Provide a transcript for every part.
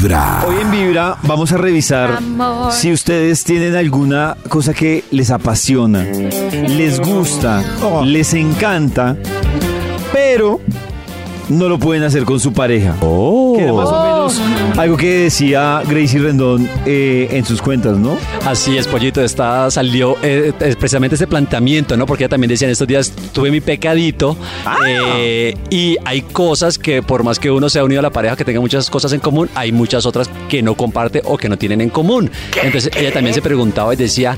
Vibra. Hoy en Vibra vamos a revisar Amor. si ustedes tienen alguna cosa que les apasiona, les gusta, les encanta, pero no lo pueden hacer con su pareja. Que era más o menos algo que decía Gracie Rendón eh, en sus cuentas, ¿no? Así es, Pollito, está, salió eh, precisamente ese planteamiento, ¿no? Porque ella también decía en estos días, tuve mi pecadito eh, y hay cosas que por más que uno sea unido a la pareja, que tenga muchas cosas en común, hay muchas otras que no comparte o que no tienen en común. Entonces ella también se preguntaba y decía...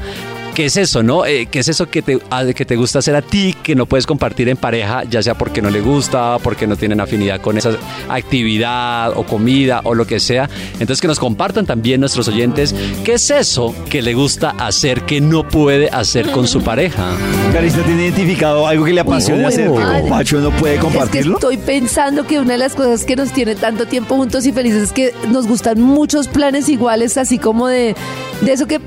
¿Qué es eso, no? Eh, ¿Qué es eso que te, ah, que te gusta hacer a ti, que no puedes compartir en pareja, ya sea porque no le gusta, porque no tienen afinidad con esa actividad o comida o lo que sea? Entonces que nos compartan también nuestros oyentes, ¿qué es eso que le gusta hacer que no puede hacer con su pareja? Carista tiene identificado algo que le apasiona hacer que Pacho no puede Es que compartirlo. estoy pensando que una de las cosas que nos tiene tanto tiempo juntos y felices es que nos gustan muchos planes iguales, así como de, de eso que,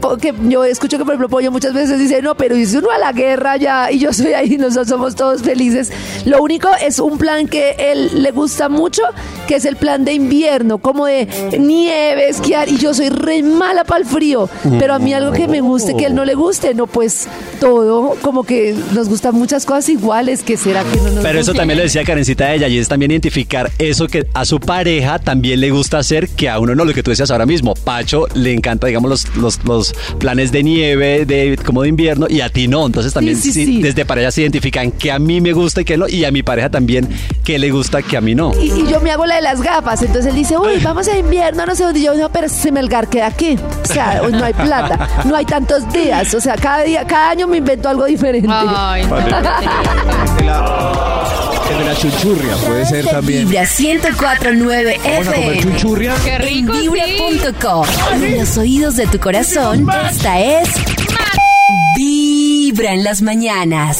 yo escucho que, por ejemplo, Pollo muchas veces dice, no, pero hice uno a la guerra ya y yo soy ahí, nosotros somos todos felices. Lo único es un plan que él le gusta mucho, que es el plan de invierno, como de nieve, esquiar, y yo soy re mala para el frío, pero a mí algo que me guste, que a él no le guste, no, pues todo, como que nos gustan muchas cosas iguales, que será que no nos Pero eso también lo decía Karencita de ella y es también identificar eso que a su pareja también le gusta hacer que a uno no, lo que tú decías ahora mismo. Pacho le encanta, digamos, los, los, los planes de nieve, de como de invierno y a ti no. Entonces también sí, sí, sí. desde pareja se identifican que a mí me gusta y que no y a mi pareja también que le gusta que a mí no. Y, y yo me hago la de las gafas. Entonces él dice, uy, vamos a invierno, no sé dónde. Y yo, no, pero se me el queda aquí. O sea, hoy no hay plata, no hay tantos días. O sea, cada día, cada año me invento algo diferente. Ay, El de la, el de la chunchurria puede ser también. Vibra 1049 Vamos a comer FM. chunchurria. qué rico, sí. Vibra.com. En los oídos de tu corazón, esta es Vibra en las mañanas.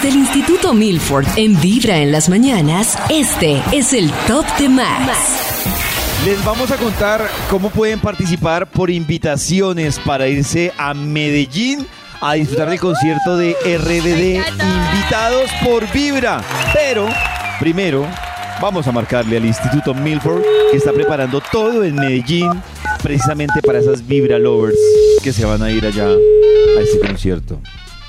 Desde el Instituto Milford en Vibra en las mañanas, este es el Top de Max. Les vamos a contar cómo pueden participar por invitaciones para irse a Medellín a disfrutar del concierto de RBD invitados por Vibra. Pero primero vamos a marcarle al Instituto Milford que está preparando todo en Medellín precisamente para esas Vibra lovers que se van a ir allá a este concierto.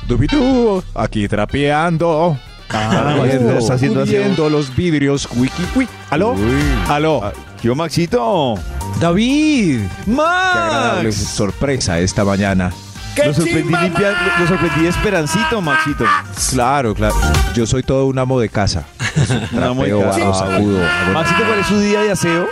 Dubidú, aquí trapeando. Ah, está haciendo puliendo los vidrios. Wiki, wiki. ¿Aló? Uy. ¿Aló? Ah, Yo, Maxito. David. Qué agradable Max. sorpresa esta mañana. Lo sorprendí, limpia- lo sorprendí esperancito, Maxito. Claro, claro. Yo soy todo un amo de casa. Un amo de casa. Maxito, ¿cuál es su día de aseo?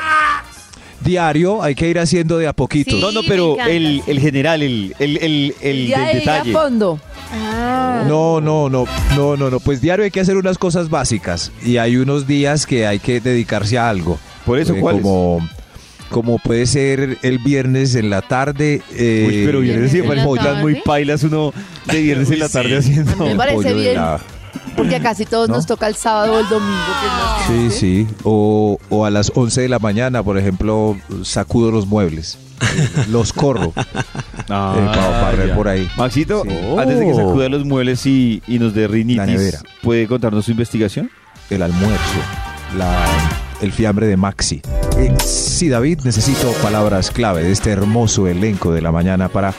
Diario hay que ir haciendo de a poquito. Sí. No, no, pero el, el general, el, el, el, el del a detalle. fondo. Ah. No, no, no, no, no, no. Pues diario hay que hacer unas cosas básicas y hay unos días que hay que dedicarse a algo. Por eso, Eh, ¿cuáles? como, como puede ser el viernes en la tarde. eh, Uy, pero viernes y ¿En la muy pailas uno de viernes en la tarde haciendo. Me parece pollo de bien. la- Porque a casi todos ¿No? nos toca el sábado o el domingo. que Sí, sí. O, o a las 11 de la mañana, por ejemplo, sacudo los muebles. Los corro Ah, eh, para barrer ya. por ahí. Maxito, Sí. antes de que Oh. sacuda los muebles y, y nos dé rinitis, La nevera. ¿puede contarnos su investigación? El almuerzo, la, el fiambre de Maxi. Eh, sí, David, necesito palabras clave de este hermoso elenco de la mañana para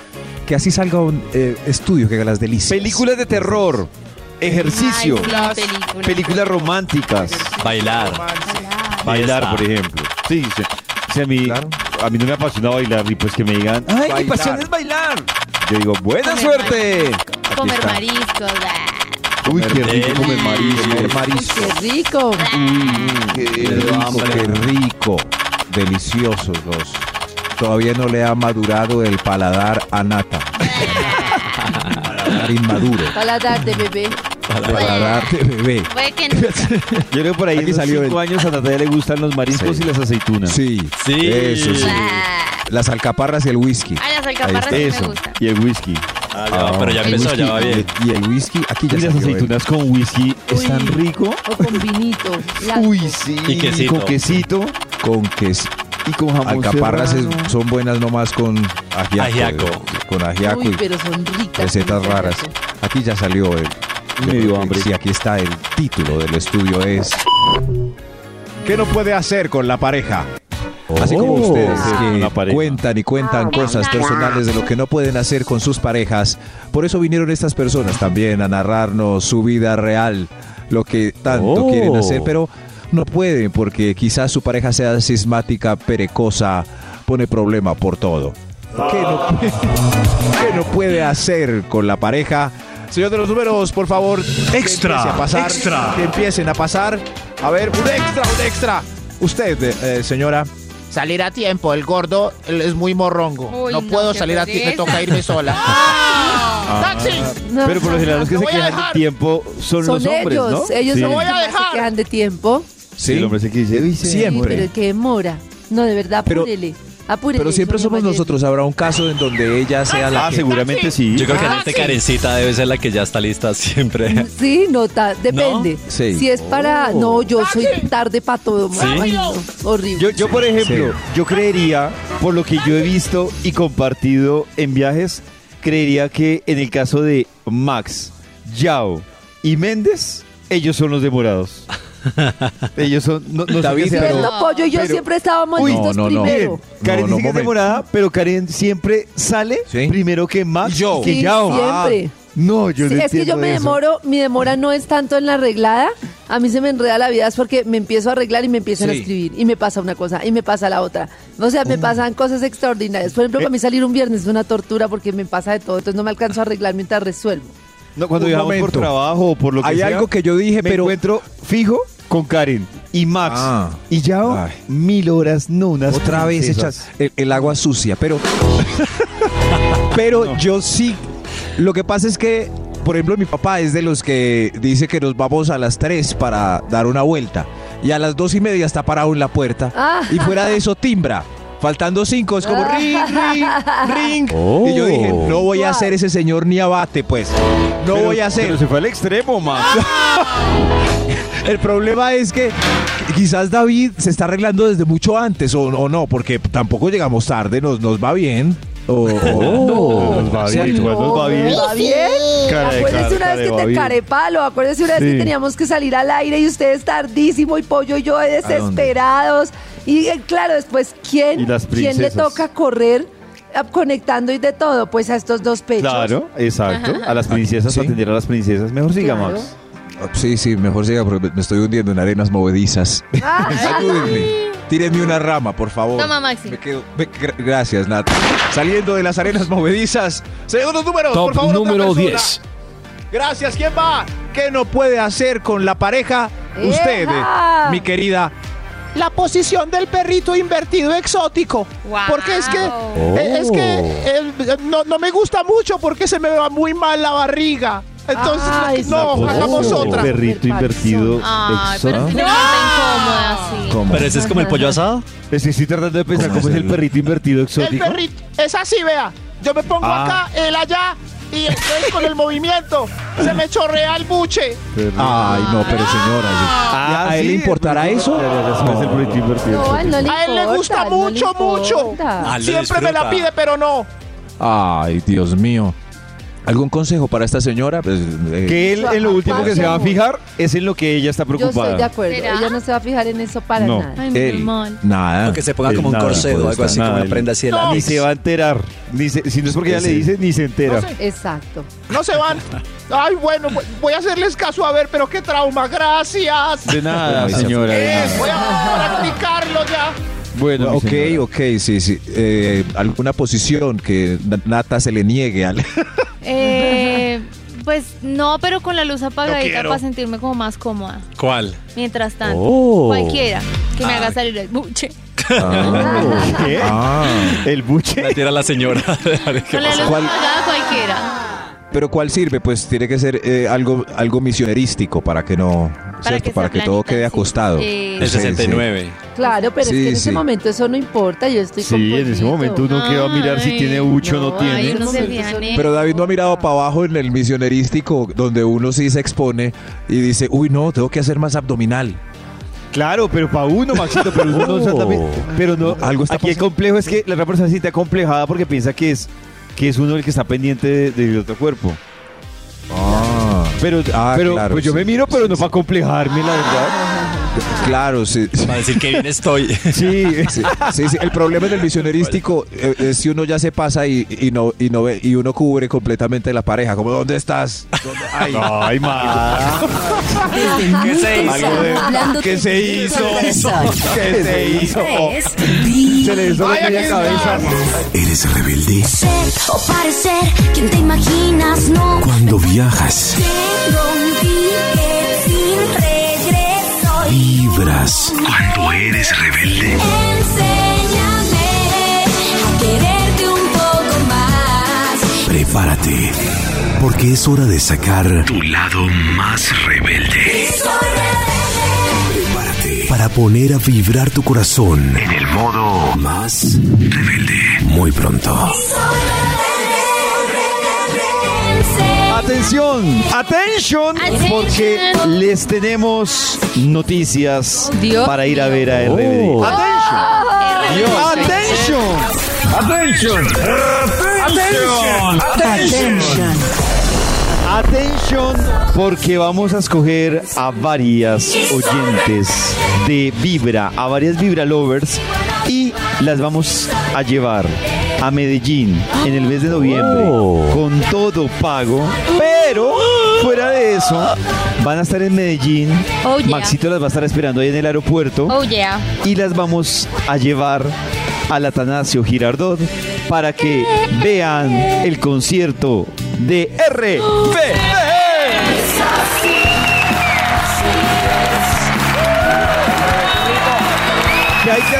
que así salga un eh, estudio que haga las delicias. Películas de terror, ejercicio, Ay, películas. películas románticas, Bailar. bailar, por ejemplo. Sí, sí. Sí, a mí, Claro. A mí no me apasiona bailar y pues que me digan, ¡ay, mi pasión es bailar! Yo digo, ¡buena Comer suerte! Aquí Comer está. mariscos. ah. Uy, qué rico comer marisco. Comer marisco. Qué rico. Qué rico, hambre. qué rico. Deliciosos los. Todavía no le ha madurado el paladar a nata. paladar inmaduro. Paladar de bebé. Paladar de bebé. Puede que nunca. Yo creo que por ahí Aquí en salió cinco el- años a Natalia le gustan los mariscos Sí. y las aceitunas. Sí, Sí. Eso sí. Ah. Las alcaparras y el whisky. Ay, las alcaparras sí Eso, me gustan. y el whisky. Ah, ya va, pero ya el empezó, whisky ya va bien. Y, el whisky, aquí ya Y las salió el- aceitunas con whisky es tan rico. O con vinito. blanco. Uy, sí. Y quesito. Con quesito con queso. y con jamón Alcaparras es- serrano. son buenas nomás con ajiaco. Ajiaco. Con ajiaco Uy, y pero son ricas. recetas con raras. ajiaco. Aquí ya salió el... Me dio hambre. Sí, aquí está el título del estudio es... ¿Qué no puede hacer con la pareja? Así como Oh, ustedes que cuentan y cuentan cosas personales de lo que no pueden hacer con sus parejas. Por eso vinieron estas personas también a narrarnos su vida real, lo que tanto Oh. quieren hacer, pero no pueden porque quizás su pareja sea sismática, perecosa, pone problema por todo. ¿Qué no, puede, qué no puede hacer con la pareja? Señor de los números, por favor, Extra, que empiece a pasar, extra. que empiecen a pasar. A ver, un extra, un extra. Usted, eh, señora. Salir a tiempo, el gordo él es muy morrongo. Uy, no no, puedo salir a tiempo, me toca irme sola. ¡Taxi! No, Pero por lo general los que se quejan de tiempo son, son los hombres, ellos. ¿no? Ellos Sí. son voy a se quejan de tiempo. Sí, el hombre se quiere dice, Siempre. Sí, pero que demora. No, de verdad, Pero-. Pero siempre somos nosotros. Habrá un caso en donde ella sea la Ah, que- seguramente sí. Yo creo que en Ah, este sí. Karencita debe ser la que ya está lista siempre. Sí, no, ta- depende. Sí. Si es para. No, yo soy tarde para todo. Ay, no, horrible. Yo, yo, por ejemplo, yo creería, por lo que yo he visto y compartido en viajes, creería que en el caso de Max, Yao y Méndez, ellos son los demorados. Ellos son. No, no sé David, sea, pero- Pero Pollo y yo pero- siempre estábamos Uy, listos no, no, primero. Bien, Karen No, no, dice que es demorada, pero Karen siempre sale Sí. primero que Max yo. que Sí, Yao. siempre. No, yo Sí, no es que yo me eso. demoro, mi demora no es tanto en la arreglada, a mí se me enreda la vida es porque me empiezo a arreglar y me empiezan a Sí. escribir y me pasa una cosa y me pasa la otra. O sea, me Oh. pasan cosas extraordinarias. Por Eh. ejemplo, para mí salir un viernes es una tortura porque me pasa de todo, entonces no me alcanzo a arreglar mientras resuelvo. No, cuando viajamos por trabajo o por lo que Hay sea, algo que yo dije, me pero encuentro fijo con Karen y Max Ah. y Yao Ay. mil horas, no unas otra vez princesas. echas el, el agua sucia, pero pero yo sí lo que pasa es que por ejemplo mi papá es de los que dice que nos vamos a las 3 para dar una vuelta y a las dos y media está parado en la puerta Ah. y fuera de eso timbra faltando cinco es como ring ring ring Oh. y yo dije no voy a ser ese señor ni abate pues no Pero- voy a ser Pero se fue al extremo, Max. El problema es que quizás David se está arreglando desde mucho antes o, o no, porque tampoco llegamos tarde, nos, nos va bien. O, o- Nos va o sea, bien, igual nos va bien. ¿Va bien? Acuérdese cara, una vez que te carepalo, acuérdese una vez Sí. que teníamos que salir al aire y ustedes tardísimo y Pollo y yo desesperados. Y eh, claro, después, ¿quién, ¿quién le toca correr ah, conectando y de todo? Pues a estos dos pechos. Claro, exacto. A las princesas, Sí. atender a las princesas. Mejor siga, Claro. Sí, sí, mejor siga porque me estoy hundiendo en arenas movedizas. Ah, Ayúdenme. Tírenme una rama, por favor. Toma, Maxi. Me quedo- me- gra- gracias, Nat. Saliendo de las arenas movedizas. Segundos números, Top por favor. número persona. 10. Gracias. ¿Quién va? ¿Qué no puede hacer con la pareja? Usted, ¡Eja! mi querida. La posición del perrito invertido exótico. Guau. Porque es que, Oh. eh, es que eh, no, no me gusta mucho porque se me va muy mal la barriga. Entonces, Ay, no, hagamos otra. Perrito invertido. Ay, pero es que exótico. no. Pero ese es como el pollo asado. Es que estoy tratando de pensar ¿Cómo cómo es el el- perrito invertido El exótico. perrito, es así, vea. Yo me pongo Ah. acá, él allá, y entonces con el movimiento se me chorrea el buche. Ay, no, pero señora. Ah, ¿A él sí, le importará el eso? es el perrito invertido No, a él no le A él le importa, gusta no le mucho, mucho. Ah, Siempre me la pide, pero no. Ay, Dios mío. ¿Algún consejo para esta señora? Pues, eh, Que él en lo último que se va a fijar es en lo que ella está Yo estoy de preocupada. acuerdo. ¿Será? Ella no se va a fijar en eso para No. nada. Ay, él, nada. O que se ponga Él como un nada corsé o algo así, estar. como Nada, una prenda así de la Ni se va a enterar. Ni se- si no es porque ella le dice, ni se entera. Exacto. No se van. Ay, bueno, voy- a hacerles caso a ver, pero qué trauma. Gracias. De nada, señora. de Eh, nada. voy a practicarlo ya. Bueno, ok, señora. ok, sí, sí. Eh, ¿Alguna posición que Na- Nata se le niegue al... Eh, pues no, pero con la luz apagadita quiero. para sentirme como más cómoda. ¿Cuál? Mientras tanto, Oh. cualquiera que me haga salir el buche. ¿Qué? Ah, El buche. La tira la señora. ¿Qué Con la pasa? luz ¿Cuál? apagada cualquiera. pero ¿cuál sirve? Pues tiene que ser eh, algo, algo misionerístico para que no... ¿cierto? que Para sea que todo quede sí. acostado. El Sí, sí. 69. Claro, pero es que en ese momento eso no importa. Yo estoy con Sí, en ese momento uno que va a mirar si tiene mucho o no, no, tiene. Pero David no ha mirado para abajo en el misionerístico, donde uno sí se expone y dice, uy, no, tengo que hacer más abdominal. Claro, pero para uno, Maxito, pero uno no Oh. está también- Pero no, Algo está aquí el complejo es que la otra persona se siente acomplejada porque piensa que es, que es uno el que está pendiente de- otro cuerpo. Ah, Pero, Ah, pero claro, pues yo me miro, pero no para complejarme, la verdad. Claro, sí. Para decir que bien estoy. Sí, Sí, sí, sí. El problema en el misionerístico es si uno ya se pasa y, y no y no ve y uno cubre completamente la pareja, como ¿dónde estás? ¿Dónde- Ay, Ay, ma. Desde muy se hizo? ¿Qué se hizo? ¿Qué se hizo? Se le hizo la Ay, cabeza. ¿Eres rebelde? Ser o parecer quien te imaginas, no. Cuando viajas, Tengo un. Vibras. Cuando eres rebelde. Enséñame a quererte un poco más. Prepárate, porque es hora de sacar tu lado más rebelde. Prepárate para poner a vibrar tu corazón en el modo más rebelde. Muy pronto. Soy Atención, atención, porque les tenemos noticias Dios para ir a ver a Oh. RBD. Atención, atención, atención, porque vamos a escoger a varias oyentes de Vibra, a varias Vibra Lovers y las vamos a llevar a Medellín en el mes de noviembre Oh. con todo pago, pero fuera de eso van a estar en Medellín. Oh, yeah. Maxito las va a estar esperando ahí en el aeropuerto Oh, yeah. y las vamos a llevar al Atanasio Girardot para que vean el concierto de RBD.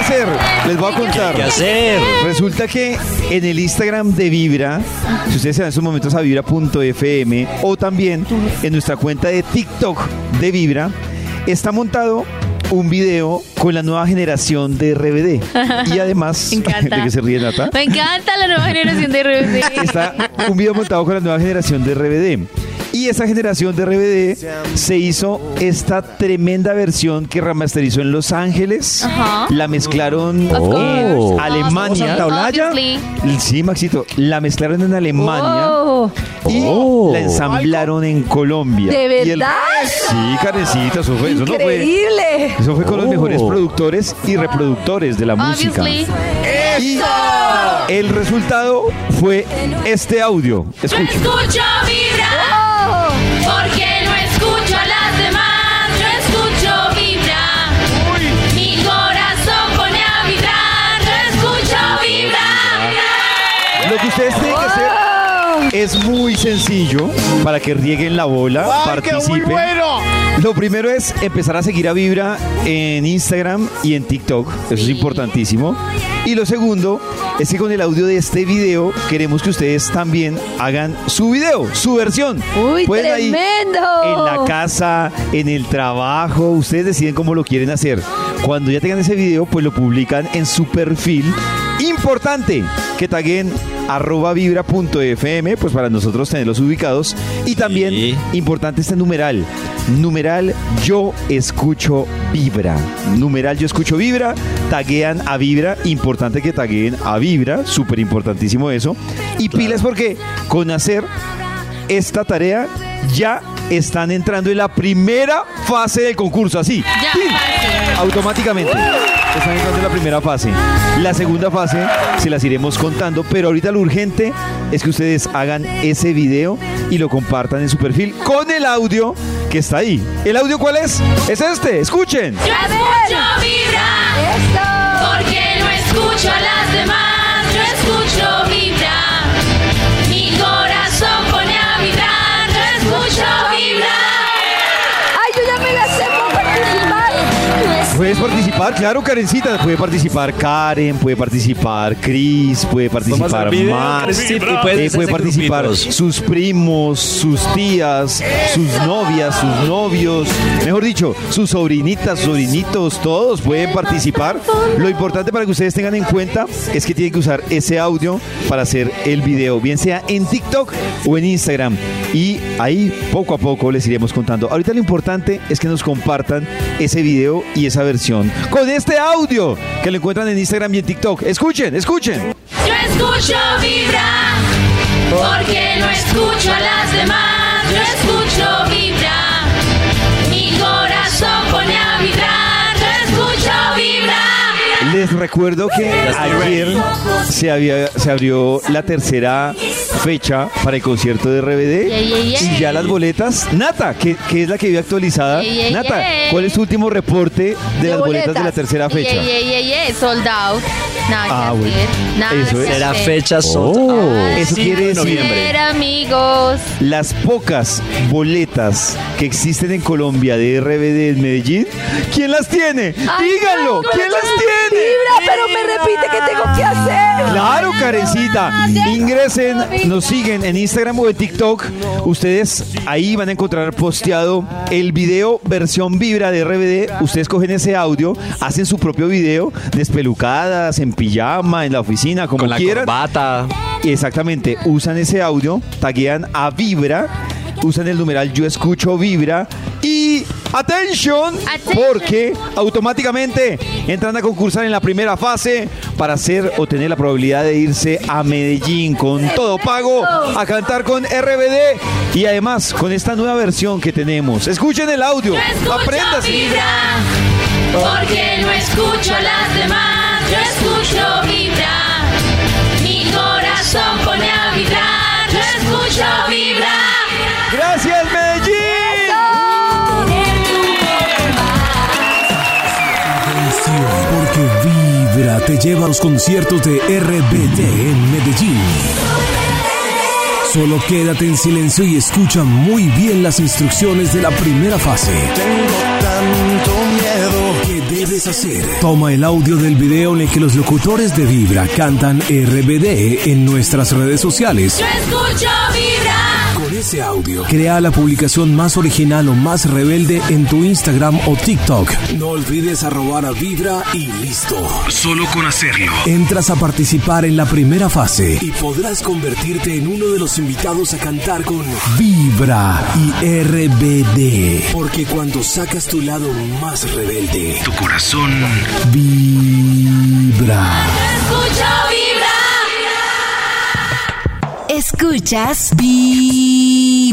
Hacer? Les voy a contar. ¿Qué hacer? Resulta que en el Instagram de Vibra, si ustedes se dan sus momentos a vibra.fm o también en nuestra cuenta de TikTok de Vibra, está montado un video con la nueva generación de RBD. Y además. ¿de que se ríe Nata? Me encanta la nueva generación de RBD. Está un video montado con la nueva generación de RBD. Y esa generación de RBD se hizo esta tremenda versión que remasterizó en Los Ángeles. Ajá. La mezclaron Of en. Alemania. Sí, Maxito. La mezclaron en Alemania Oh, y Oh. la ensamblaron en Colombia. ¿De Y el- verdad? sí, Karencita, eso fue. Eso no fue. increíble. Eso fue con los Oh. mejores productores y reproductores de la música. Obviously. Y el resultado fue este audio. Escuchen. escucho vibra, Oh, porque no escucho a las demás, yo escucho vibra. Mi corazón pone a vibrar, yo escucho vibra. Lo que ustedes es muy sencillo para que rieguen la bola, ¡Ay, qué participen. bueno! Lo primero es empezar a seguir a Vibra en Instagram y en TikTok. Eso es importantísimo. Y lo segundo es que con el audio de este video queremos que ustedes también hagan su video, su versión. Uy, Pueden ahí tremendo. en la casa, en el trabajo, ustedes deciden cómo lo quieren hacer. Cuando ya tengan ese video, pues lo publican en su perfil. Importante que taguen arroba vibra.fm, pues para nosotros tenerlos ubicados. Y también, Sí. importante este numeral. Numeral yo escucho vibra. Numeral yo escucho vibra. Taguean a vibra. Importante que tagueen a vibra. Súper importantísimo eso. Y pilas porque con hacer esta tarea ya están entrando en la primera fase del concurso. Así. Ya, ¡Tin! parce. Automáticamente. Están entrando en la primera fase. La segunda fase se las iremos contando, pero ahorita lo urgente es que ustedes hagan ese video y lo compartan en su perfil con el audio que está ahí. ¿El audio cuál es? Es este. Escuchen. Yo escucho vibra, Esto. porque no escucho a las demás, Puedes participar claro, Karencita. Puede participar Karen, puede participar Chris, puede participar Max, eh, puede participar grupitos. sus primos, sus tías, sus novias, sus novios, mejor dicho, sus sobrinitas, sobrinitos, todos pueden participar. Lo importante para que ustedes tengan en cuenta es que tienen que usar ese audio para hacer el video, bien sea en TikTok o en Instagram. Y ahí poco a poco les iremos contando. Ahorita lo importante es que nos compartan ese video y esa versión con este audio que lo encuentran en Instagram y en TikTok. Escuchen, escuchen. Yo escucho vibra, porque no escucho a las demás. Yo escucho vibra, mi corazón pone a vibrar. Yo escucho vibra. Les recuerdo que ayer se, había, se abrió la tercera fecha para el concierto de RBD y ya las boletas. Nata, que, que es la que vive actualizada. Nata. ¿cuál es tu último reporte de, De las boletas de la tercera fecha? Yeah, yeah, yeah, yeah, sold out. Nada que Ah, bueno. hacer, nada Eso que es. Será fecha sold Oh, out. eso Sí, quiere de decir- noviembre. Amigos. Las pocas boletas que existen en Colombia de RBD en Medellín, ¿quién las tiene? Ay, Díganlo, no, ¿quién las no, tiene? Vibra, pero me repite qué tengo que hacer. Claro, Karencita. Ingresen, nos siguen en Instagram o en TikTok. Ustedes ahí van a encontrar posteado el video versión vibra de RBD. Ustedes cogen ese audio, hacen su propio video, despelucadas, en pijama, en la oficina, como Con la quieran. corbata. Exactamente, usan ese audio, taguean a Vibra, usan el numeral Yo Escucho Vibra y ¡Atención! Porque automáticamente entran a concursar en la primera fase para hacer o tener la probabilidad de irse a Medellín con todo pago a cantar con RBD y además con esta nueva versión que tenemos. Escuchen el audio, vibra, porque no escucho a las demás. Yo escucho vibra, mi corazón pone a vibrar. Te lleva a los conciertos de RBD en Medellín. Solo quédate en silencio y escucha muy bien las instrucciones de la primera fase. ¿Qué debes hacer? Toma el audio del video en el que los locutores de Vibra cantan RBD en nuestras redes sociales. Yo escucho vibra. Ese audio, crea la publicación más original o más rebelde en tu Instagram o TikTok. No olvides arrobar a Vibra y listo. Solo con hacerlo. Entras a participar en la primera fase y podrás convertirte en uno de los invitados a cantar con Vibra y RBD. Porque cuando sacas tu lado más rebelde, tu corazón vibra. Escucho vibra. Escuchas Vibra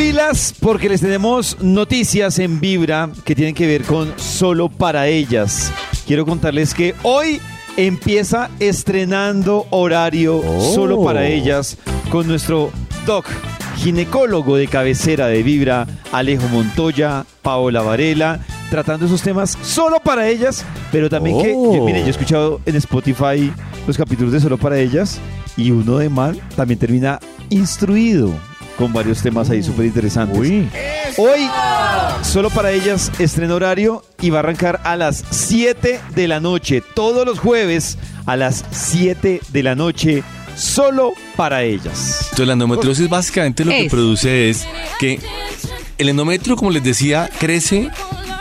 Pilas porque les tenemos noticias en Vibra que tienen que ver con solo para ellas. Quiero contarles que hoy empieza estrenando horario solo para ellas con nuestro doc ginecólogo de cabecera de Vibra, Alejo Montoya, Paola Varela, tratando esos temas solo para ellas, pero también que, yo- miren, yo he escuchado en Spotify los capítulos de solo para ellas y uno de mal también termina instruido con varios temas ahí súper interesantes. Hoy, solo para ellas, estreno horario y va a arrancar a las 7 de la noche, todos los jueves a las 7 de la noche, solo para ellas. Entonces la endometriosis básicamente lo que Es. produce es que el endometrio, como les decía, crece,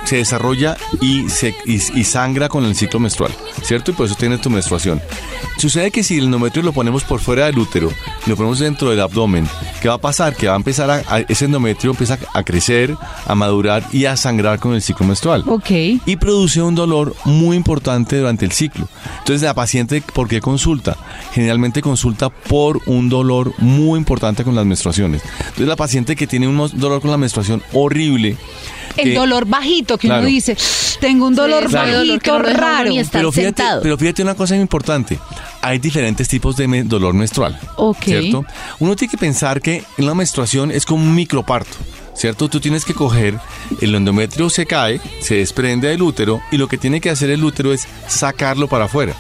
se desarrolla y, se, y, y sangra con el ciclo menstrual, ¿cierto? Y por eso tiene tu menstruación. Sucede que si el endometrio lo ponemos por fuera del útero y lo ponemos dentro del abdomen, ¿qué va a pasar? Que va a empezar a, a- ese endometrio empieza a crecer, a madurar y a sangrar con el ciclo menstrual Ok. y produce un dolor muy importante durante el ciclo. Entonces la paciente, ¿por qué consulta? Generalmente consulta por un dolor muy importante con las menstruaciones. Entonces la paciente que tiene un dolor con la menstruación horrible, El dolor bajito que Claro. uno dice, tengo un dolor bajito no raro. pero fíjate sentado. pero fíjate una cosa muy importante. Hay diferentes tipos de dolor menstrual. Ok. ¿Cierto? Uno tiene que pensar que en la menstruación es como un microparto. ¿Cierto? Tú tienes que coger, el endometrio se cae, se desprende del útero y lo que tiene que hacer el útero es sacarlo para afuera.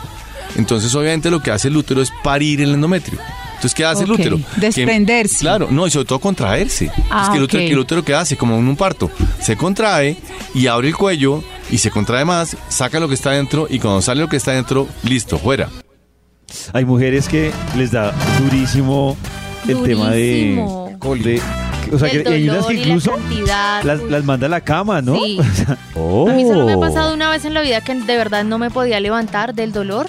Entonces, obviamente, lo que hace el útero es parir el endometrio. Entonces, ¿qué hace el útero? Que- desprenderse. claro, no, y sobre todo contraerse. Ah, es que el útero, ok. que el útero que hace, como en un parto, se contrae y abre el cuello y se contrae más, saca lo que está dentro y cuando sale lo que está dentro, listo, fuera. Hay mujeres que les da durísimo el tema de, de- o sea, El que hay unas que la incluso las, las manda a la cama, ¿no? Sí. O sea, A mí solo me ha oh. pasado una vez en la vida que de verdad no me podía levantar del dolor.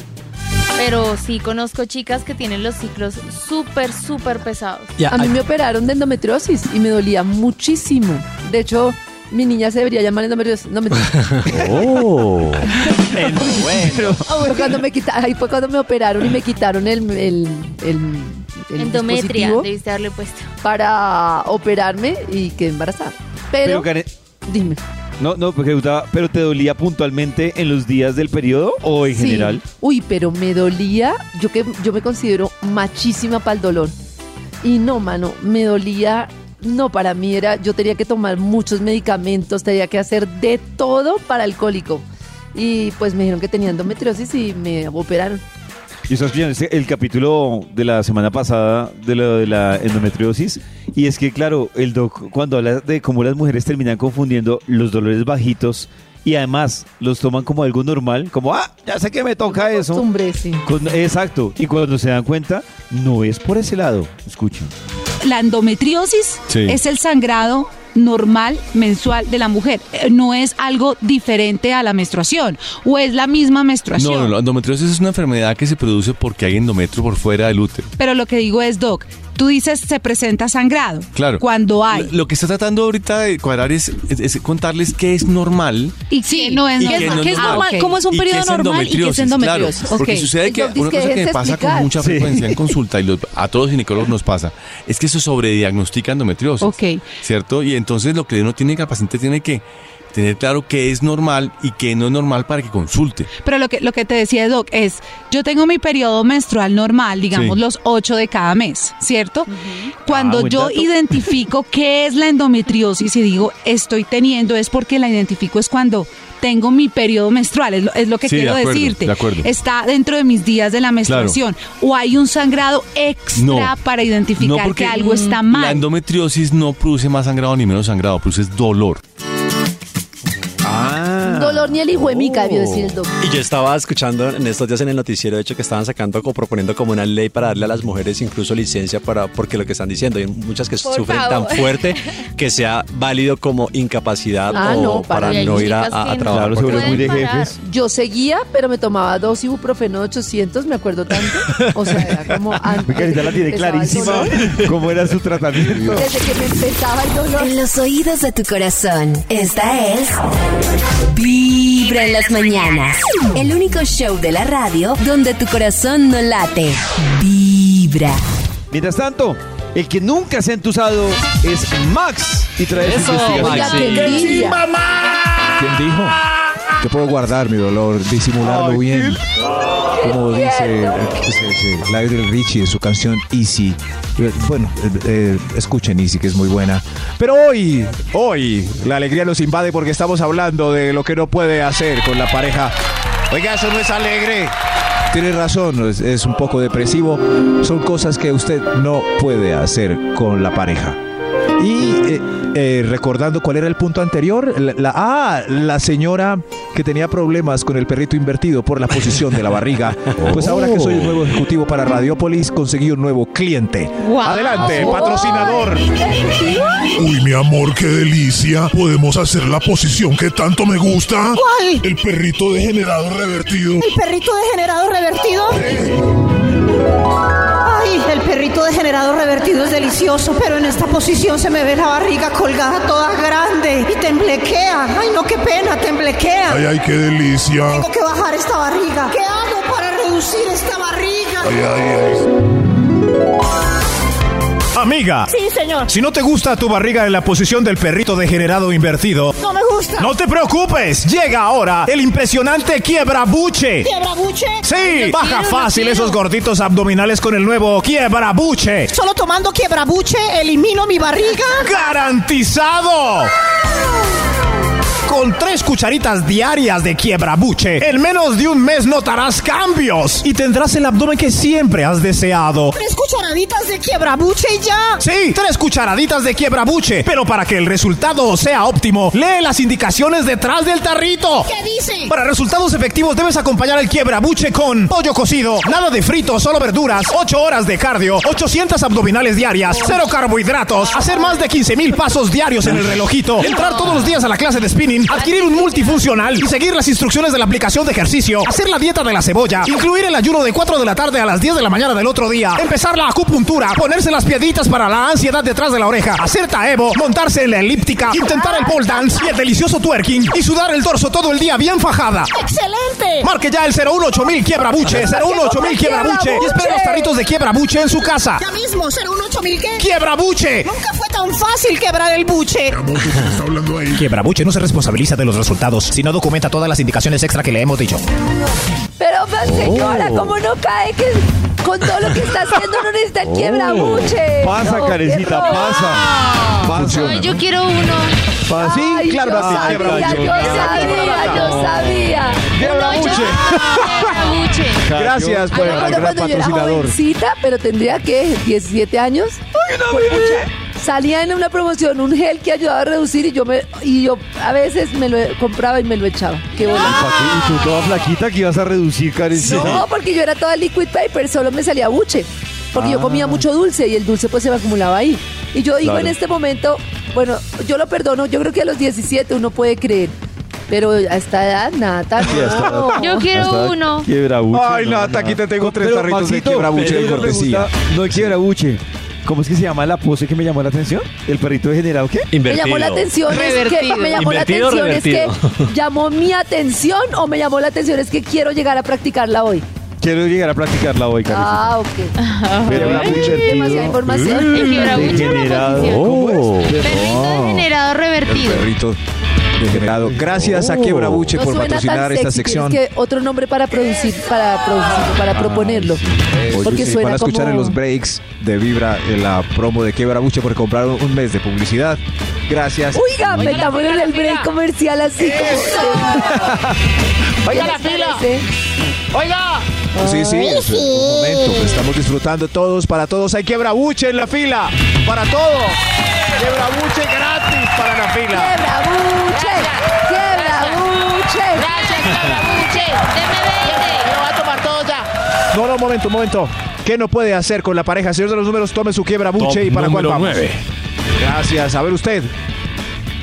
Pero sí conozco chicas que tienen los ciclos súper, súper pesados. A mí me operaron de endometriosis y me dolía muchísimo. De hecho, mi niña se debería llamar endometriosis. No. Oh. Fue cuando me quita- ahí fue cuando me operaron y me quitaron el, el, el, el Endometria, debiste haberle puesto. para operarme y quedé embarazada. Pero, Pero, Karen, dime. No, no, porque gustaba, pero te dolía puntualmente en los días del periodo o en Sí. general. Uy, pero me dolía, yo que yo me considero machísima para el dolor. Y no, mano, me dolía, no, para mí era, yo tenía que tomar muchos medicamentos, tenía que hacer de todo para el cólico. Y pues me dijeron que tenía endometriosis y me operaron. Yo estaba escuchando el capítulo de la semana pasada de lo de la endometriosis y es que claro, el doc cuando habla de cómo las mujeres terminan confundiendo los dolores bajitos y además los toman como algo normal, como ah, ya sé que me toca eso. Costumbre, sí. Con- exacto, y cuando se dan cuenta, no es por ese lado. Escuchen. La endometriosis Sí. es el sangrado normal mensual de la mujer. Eh, No es algo diferente a la menstruación o es la misma menstruación. No, no, la endometriosis es una enfermedad que se produce porque hay endometrio por fuera del útero. Pero lo que digo es, Doc, tú dices se presenta sangrado. Claro. Cuando hay. Lo, lo que está tratando ahorita de cuadrar es, es- es contarles qué es normal. Y que no es normal. qué no ¿Qué es normal? ¿Cómo es un periodo qué es normal y qué es endometriosis, endometriosis? claro. Porque sucede que una cosa que déjense pasa explicar. con mucha Sí. frecuencia en consulta y los- a todos los ginecólogos nos pasa es que eso sobrediagnostica endometriosis. Ok. ¿Cierto? Y entonces lo que uno tiene que, el paciente tiene que tener claro qué es normal y qué no es normal para que consulte. Pero lo que, lo que te decía Doc es, yo tengo mi periodo menstrual normal, digamos Sí. los ocho de cada mes, ¿cierto? Cuando Ah, yo dato. identifico qué es la endometriosis y digo estoy teniendo, es porque la identifico es cuando tengo mi periodo menstrual, es lo, es lo que Sí, de quiero acuerdo, decirte. de acuerdo. Está dentro de mis días de la menstruación. O hay un sangrado extra No. para identificar No, que porque algo está La mal. endometriosis no produce más sangrado ni menos sangrado, produce dolor. Dolor ni el hijo de mica, debió decir el doctor. Y yo estaba escuchando en estos días en el noticiero, de hecho, que estaban sacando o proponiendo como una ley para darle a las mujeres incluso licencia para, porque lo que están diciendo, hay muchas que Por sufren favor. tan fuerte que sea válido como incapacidad Ah, o no, para no ir a, a- a trabajar. Claro, muy de jefes. Yo seguía, pero me tomaba dos ibuprofeno 800, me acuerdo tanto. O sea, era como antes. Mi carita la tiene clarísima cómo era su tratamiento. Desde que me empezaba el dolor. En los oídos de tu corazón, esta es Vibra en las mañanas. El único show de la radio donde tu corazón no late. Vibra. Mientras tanto, el que nunca se ha entusado es Max y trae su Eso, qué envidia. ¿Quién dijo? Yo puedo guardar mi dolor, disimularlo bien. Como dice ese- ese Lionel Richie en su canción Easy. Eh, Bueno, eh, eh, escuchen Easy, que es muy buena. Pero hoy, hoy, la alegría nos invade porque estamos hablando de lo que no puede hacer con la pareja. Oiga, eso no es alegre. Tiene razón, es, es un poco depresivo. Son cosas que usted no puede hacer con la pareja. Y eh, eh, recordando cuál era el punto anterior, la, la- ah, la señora que tenía problemas con el perrito invertido por la posición de la barriga. Pues ahora que soy el nuevo ejecutivo para Radiopolis, conseguí un nuevo cliente. Adelante, patrocinador. Uy, mi amor, qué delicia. ¿Podemos hacer la posición que tanto me gusta? ¿Cuál? El perrito degenerado revertido. ¿El perrito degenerado revertido? Perrito degenerado revertido es delicioso, pero en esta posición se me ve la barriga colgada toda grande y temblequea. Ay, no, qué pena, temblequea. Ay, ay, qué delicia. Tengo que bajar esta barriga. ¿Qué hago para reducir esta barriga? Ay, ay, ay. Amiga, Sí, señor. si no te gusta tu barriga en la posición del perrito degenerado invertido, No me gusta. No te preocupes, llega ahora el impresionante quiebrabuche. ¿Quiebrabuche? Sí, baja fácil esos gorditos abdominales con el nuevo quiebrabuche. Solo tomando quiebrabuche elimino mi barriga. ¡Garantizado! Con tres cucharitas diarias de quiebrabuche, en menos de un mes notarás cambios y tendrás el abdomen que siempre has deseado. Tres cucharaditas de quiebrabuche y ya. Sí, tres cucharaditas de quiebrabuche, pero para que el resultado sea óptimo, lee las indicaciones detrás del tarrito. ¿Qué dice? Para resultados efectivos debes acompañar el quiebrabuche con pollo cocido, nada de frito, solo verduras, 8 horas de cardio, 800 abdominales diarias, cero carbohidratos, hacer más de 15 mil pasos diarios en el relojito, entrar todos los días a la clase de spinning, adquirir un multifuncional y seguir las instrucciones de la aplicación de ejercicio, hacer la dieta de la cebolla, incluir el ayuno de 4 de la tarde a las 10 de la mañana del otro día, empezar la acupuntura, ponerse las piedritas para la ansiedad detrás de la oreja, hacer taebo, montarse en la elíptica, intentar el pole dance y el delicioso twerking y sudar el torso todo el día bien fajada. ¡Excelente! Marque ya el 018000 quiebra buche, 018000 quiebra buche y espere los tarritos de quiebra buche en su casa. Ya mismo, 018 mil qué. ¡Quiebra buche! Nunca tan fácil quebrar el buche. está hablando ahí? Quiebra buche no se responsabiliza de los resultados, sino documenta todas las indicaciones extra que le hemos dicho. Pero, pues, señora, ¿cómo no cae que con todo lo que está haciendo no necesita el quiebrabuche? Pasa, No, qué pasa. Pasa. Ay, yo quiero uno. Pasa. Sí, Ay, claro, yo Nati, sabía, quiebrabuche. yo sabía, yo sabía. Quiebrabuche. Quiebrabuche. Gracias por el me acuerdo gran cuando yo era patrocinador. jovencita, pero tendría que 17 años. Pucha, Salía en una promoción un gel que ayudaba a reducir y yo me y yo a veces me lo compraba y me lo echaba. Qué bola. ¿Para qué? ¿Y tú toda flaquita que ibas a reducir, carecita? No, porque yo era toda liquid paper, solo me salía buche. Porque yo comía mucho dulce y el dulce pues se me acumulaba ahí. Y yo digo Claro. en este momento, bueno, yo lo perdono, yo creo que a los 17 uno puede creer. Pero a esta edad, nada, Sí, no. Yo quiero uno. Quiebrabuche. Ay, no, Nata, no, aquí te tengo tres tarritos de quiebrabuche de cortesía. No es quiebrabuche. ¿Cómo es que se llama la pose que me llamó la atención? ¿El perrito degenerado qué? Me llamó la atención es que Revertido. me llamó la Invertido, atención es que revertido. llamó mi atención o me llamó la atención es que quiero llegar a practicarla hoy. Quiero llegar a practicarla hoy, carecita. Ah, ok. Pero era muy Demasiada divertido. información. Quiebrabuche es una Degenerado. posición. ¿Cómo es? Perrito degenerado El revertido. perrito degenerado. Gracias a Oh. Quiebrabuche No por patrocinar tan esta sección. que otro nombre para producir, para producirlo, para proponerlo. Porque Sí, suena van a escuchar como... en los breaks de Vibra en la promo de Quiebrabuche por comprar un, un mes de publicidad. Gracias. Oiga, metámonos en el break comercial así como... Oiga, ¿Qué la fila. ¡Oiga! Sí, sí, es un momento. estamos disfrutando todos. Para todos hay Quiebrabuche en la fila. Para todos. Quiebrabuche gratis para la fila. ¡Quiebra buche! ¡Quiebra buche! Gracias, quiebrabuche. Deme 20. va a tomar todo ya. No, no, un momento, un momento. ¿Qué no puede hacer con la pareja? Señor de los números, tome su quiebrabuche y para cuál vamos. Gracias. A ver usted.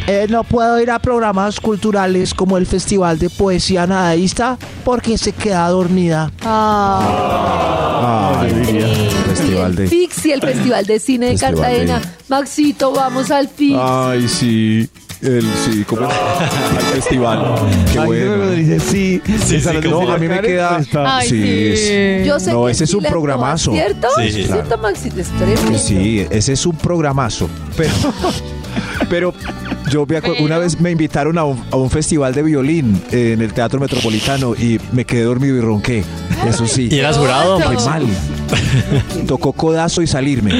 Eh, no puedo ir a programas culturales como el Festival de Poesía Nadaísta porque se queda dormida. Ah, Ay, festival de. Fixi, el Festival de Cine de Cartagena. de- Maxito, vamos al Fix. Ay, sí. El sí, como el festival. Qué Ay, bueno. cuando dice sí, esa no No, a mí me queda. Ay, sí, sí. Yo sé No, que ese es un programazo. ¿Cierto? Sí, ¿Cierto, tremendo. Sí, ese es un programazo. Pero, pero yo me acuerdo- una vez me invitaron a un, a un festival de violín en el Teatro Metropolitano y me quedé dormido y ronqué. Eso sí. ¿Y eras jurado? Fue mal. Tocó codazo y salirme.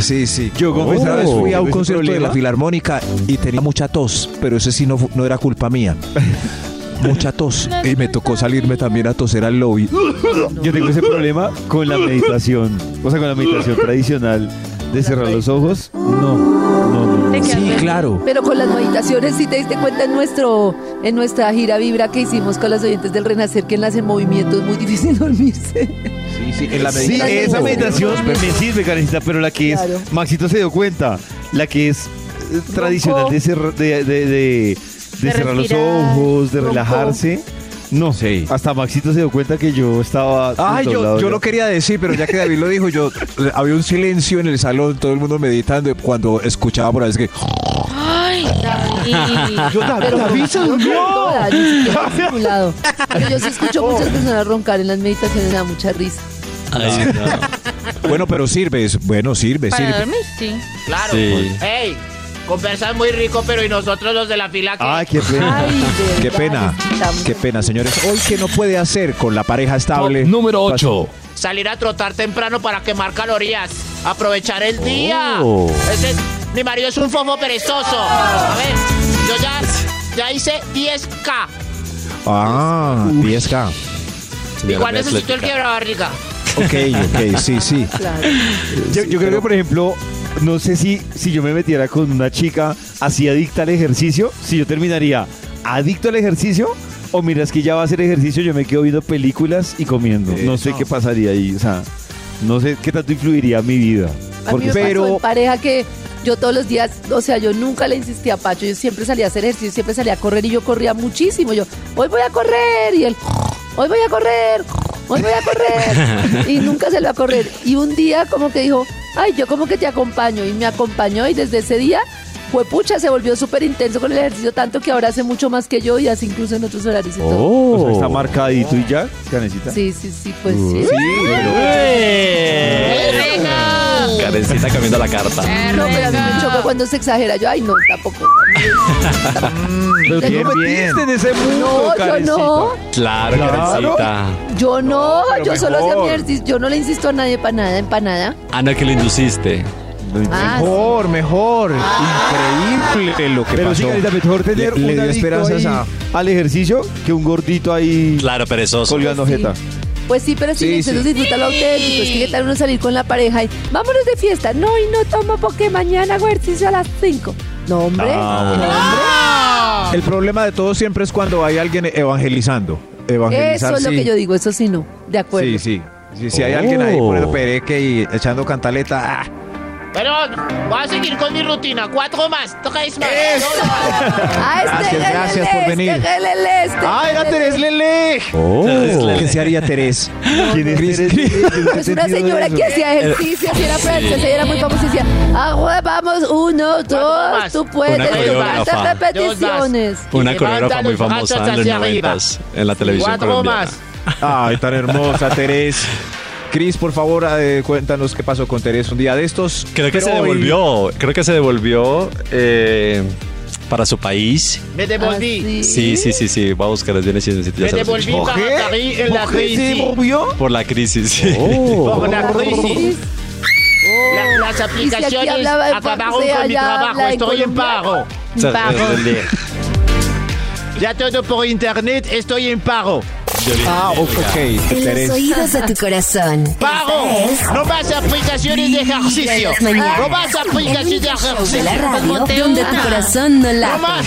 Sí, sí. Yo Una vez fui a un concierto de la Filarmónica y tenía mucha tos, pero ese sí no, no era culpa mía. Mucha tos. Y me tocó salirme también a toser al lobby. Yo tengo ese problema con la meditación. O sea, con la meditación tradicional de cerrar los ojos. No, claro. Pero con las meditaciones, si te diste cuenta en nuestro en nuestra gira vibra que hicimos con los oyentes del Renacer, que en las en movimiento es muy difícil dormirse. Sí, sí, en la Sí, meditación. esa meditación me sirve, Karencita, pero la que es. Maxito se dio cuenta, la que es eh, tradicional de, cerrar- de, de, de- de De cerrar los ojos, de Roncó. relajarse. No, Sí. hasta Maxito se dio cuenta que yo estaba... Ay, yo, yo lo quería decir, pero ya que David lo dijo, yo había un silencio en el salón, todo el mundo meditando cuando escuchaba por ahí es que Ay, David. Yo, David, Pero David se durmió. Pero yo sí escucho muchas personas roncar en las meditaciones, me da mucha risa. Ay, no. bueno, pero sirve, bueno, sirve, Para sirve. dormir, sí. Claro. Sí. Ey, Conversan muy rico, pero ¿y nosotros los de la fila qué? Ay, qué pena. Ay, qué pena. Qué pena, señores. Hoy que no puede hacer con la pareja estable. número 8. Salir a trotar temprano para quemar calorías. Aprovechar el día. Oh. Ese es- mi marido es un fofo perezoso. A ver, yo ya, ya hice 10K. Ah, 10K. Igual necesito el quiebra barriga. Ok, ok, sí, sí. Yo, yo creo que, por ejemplo, no sé si, si yo me metiera con una chica así adicta al ejercicio, si yo terminaría adicto al ejercicio, o miras que ya va a hacer ejercicio, yo me quedo viendo películas y comiendo. No sé qué pasaría ahí, o sea, no sé qué tanto influiría mi vida. A mí me pasó pero en pareja que yo todos los días, o sea, yo nunca le insistía a Pacho, yo siempre salía a hacer ejercicio, siempre salía a correr y yo corría muchísimo. Yo, hoy voy a correr y él, hoy voy a correr, hoy voy a correr. y nunca se lo a correr. Y un día como que dijo, ay, yo como que te acompaño y me acompañó y desde ese día, fue pucha, se volvió súper intenso con el ejercicio, tanto que ahora hace mucho más que yo y hace incluso en otros horarios y todo. o sea, está marcadito y ya, Canecita. Sí, sí, sí, pues sí. Karencita cambiando la carta. No, pero a mí me choca cuando se exagera. Yo, ay, no, tampoco. Pero tú Bien, no metiste en ese mundo, No, yo no. Claro, Karencita. Yo no, pero yo solo hacía mejor. mi ejercicio. Yo no le insisto a nadie para nada, en para nada. Ah, no, que lo induciste. Ah, Mejor, mejor. Increíble lo que Pero sí, pasó. Carita, mejor tener le, le un dio adicto esperanzas ahí a. al ejercicio que un gordito ahí Claro, perezoso. colgando Sí. jeta. Pues sí, pero sí, Sí, entonces sí. disfruta lo auténtico. Es que qué tal uno salir con la pareja y vámonos de fiesta. No, y no tomo porque mañana hago ejercicio a las 5. No, hombre. Ah, El problema de todo siempre es cuando hay alguien evangelizando. Evangelizar, Eso es lo que yo digo, eso sí no. De acuerdo. Sí, sí. Sí, si hay alguien ahí poniendo pereque y echando cantaleta. ah, Pero voy a seguir con mi rutina. Cuatro más, tres más. más. Ah, este, Gracias, gracias por venir. este, este, ¡Ah, era Teres Lele! ¿Qué se haría Teres? ¿Quién es Teres? Una señora que hacía ejercicio, así era francesa, ella era muy famosa y decía, ah, vamos, uno, dos, tú puedes, tantas repeticiones. Una coreógrafa muy famosa en los noventas en la televisión Cuatro colombiana. más. Ay, tan hermosa, Teres. Cris, por favor, eh, cuéntanos qué pasó con Teres un día de estos. Creo que se hoy- devolvió, creo que se devolvió eh, para su país. Me devolví. Sí, sí, sí, sí. Va a buscar las bienes y necesitas. Me devolví para París en la ¿Por qué se movió? Por la crisis, sí. Por la crisis. La- las si aplicaciones en acabaron mi trabajo. Estoy en paro. Ya todo por internet, estoy en paro. Ah, ok. En los oídos de tu corazón. Es No más aplicaciones de ejercicio. No más aplicaciones de de la ejercicio. radio donde tu corazón no No late. más.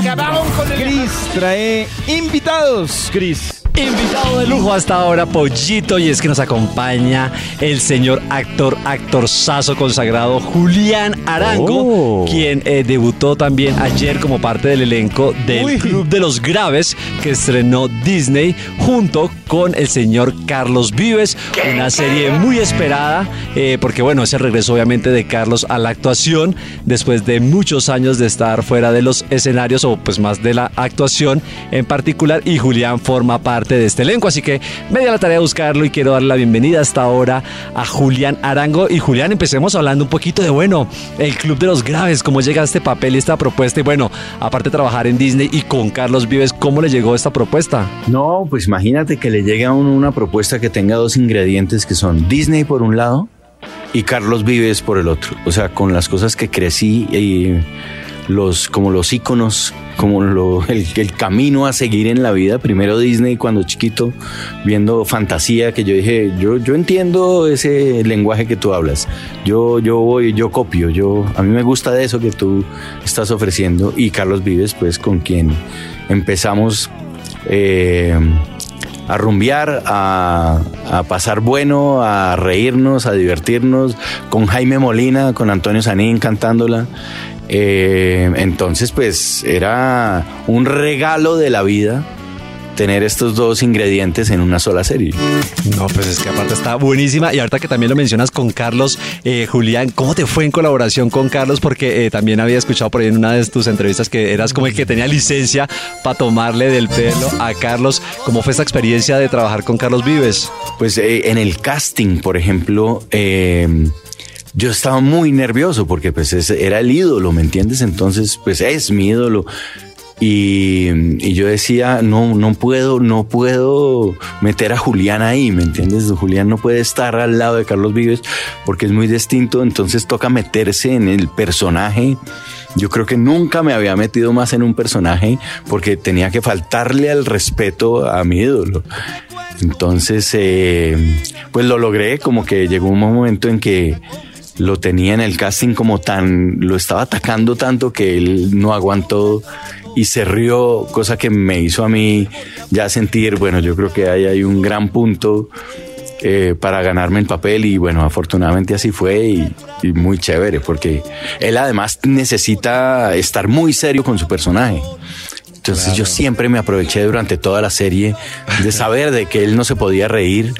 Acabaron con el Cris trae invitados, Cris. Invitado de lujo hasta ahora, Pollito, y es que nos acompaña el señor actor, actorzazo consagrado Julián Arango, Oh. quien eh, debutó también ayer como parte del elenco del Uy. Club de los Graves que estrenó Disney junto con el señor Carlos Vives, una serie muy esperada, eh, porque bueno, es el regreso obviamente de Carlos a la actuación después de muchos años de estar fuera de los escenarios o pues más de la actuación en particular y Julián forma parte de este elenco, así que me dio la tarea de buscarlo y quiero darle la bienvenida hasta ahora a Julián Arango y Julián empecemos hablando un poquito de bueno, el Club de los Graves, cómo llega este papel y esta propuesta y bueno, aparte de trabajar en Disney y con Carlos Vives, ¿cómo le llegó esta propuesta? No, pues imagínate que le llegue a uno una propuesta que tenga dos ingredientes que son Disney por un lado y Carlos Vives por el otro. O sea, con las cosas que crecí y los como los íconos, como lo- el, camino a seguir en la vida. Primero Disney cuando chiquito, viendo fantasía, que yo dije, yo, yo entiendo ese lenguaje que tú hablas. Yo, yo voy, yo copio, yo, a mí me gusta de eso que tú estás ofreciendo. Y Carlos Vives, pues con quien empezamos eh, a rumbear, a pasar bueno, a reírnos, a divertirnos, con Jaime Molina, con Antonio Sanín cantándola. Eh, entonces, pues era un regalo de la vida tener estos dos ingredientes en una sola serie. No, pues es que aparte está buenísima y ahorita que también lo mencionas con Carlos, eh, Julián, ¿cómo te fue en colaboración con Carlos? Porque eh, también había escuchado por ahí en una de tus entrevistas que eras como el que tenía licencia para tomarle del pelo a Carlos. ¿Cómo fue esta experiencia de trabajar con Carlos Vives? Pues eh, en el casting, por ejemplo, eh, yo estaba muy nervioso porque pues era el ídolo, ¿me entiendes? Entonces, pues es mi ídolo. Y, y yo decía, no, no puedo, no puedo meter a Julián ahí, ¿me entiendes? Julián no puede estar al lado de Carlos Vives porque es muy distinto, entonces toca meterse en el personaje. Yo creo que nunca me había metido más en un personaje porque tenía que faltarle al respeto a mi ídolo. Entonces, eh, pues lo logré, como que llegó un momento en que lo tenía en el casting como tan, lo estaba atacando tanto que él no aguantó y se rió, cosa que me hizo a mí ya sentir, bueno, yo creo que ahí hay un gran punto eh, para ganarme el papel y bueno, afortunadamente así fue y, y muy chévere porque él además necesita estar muy serio con su personaje. Entonces yo siempre me aproveché durante toda la serie de saber de que él no se podía reír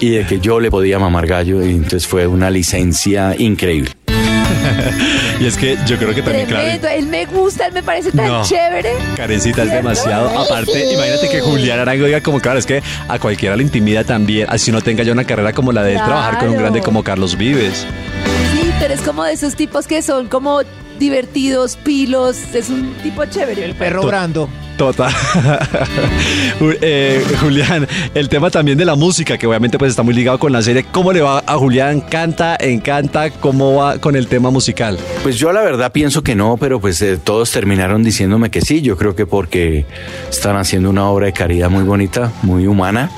y de que yo le podía mamar gallo y entonces fue una licencia increíble. y es que yo creo que también, claro, él me gusta, él me parece tan No. chévere. Karencita es demasiado. Aparte, imagínate que Julián Arango diga como, claro, es que a cualquiera le intimida también, así no tenga ya una carrera como la de él, trabajar con un grande como Carlos Vives. Sí, pero es como de esos tipos que son como divertidos, pilos, es un tipo chévere. El perro Brando. Total. Eh, Julián, el tema también de la música, que obviamente pues está muy ligado con la serie. ¿Cómo le va a Julián? ¿Canta? ¿Encanta? ¿Cómo va con el tema musical? Pues yo la verdad pienso que no, pero pues eh, todos terminaron diciéndome que sí. Yo creo que porque están haciendo una obra de caridad muy bonita, muy humana.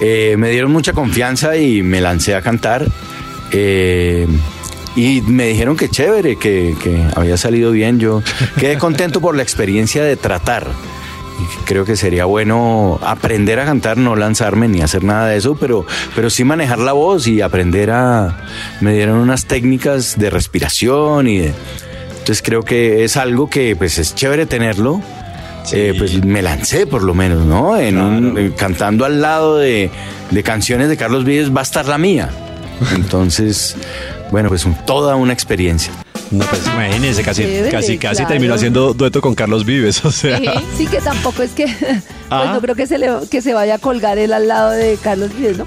Eh, me dieron mucha confianza y me lancé a cantar. Eh, y me dijeron que chévere, que, que había salido bien. Yo quedé contento por la experiencia de tratar. Y creo que sería bueno aprender a cantar, no lanzarme ni hacer nada de eso, pero, pero sí manejar la voz y aprender a... Me dieron unas técnicas de respiración y de... Entonces creo que es algo que pues es chévere tenerlo. Eh, pues me lancé por lo menos, ¿no? En un- eh, cantando al lado de, de canciones de Carlos Vives va a estar la mía. Entonces, bueno, pues un- toda una experiencia. No, pues imagínense, casi, casi, casi claro. terminó haciendo dueto con Carlos Vives, o sea. Sí, que tampoco es que, pues Ah. no creo que se, le, que se vaya a colgar él al lado de Carlos Vives, ¿no?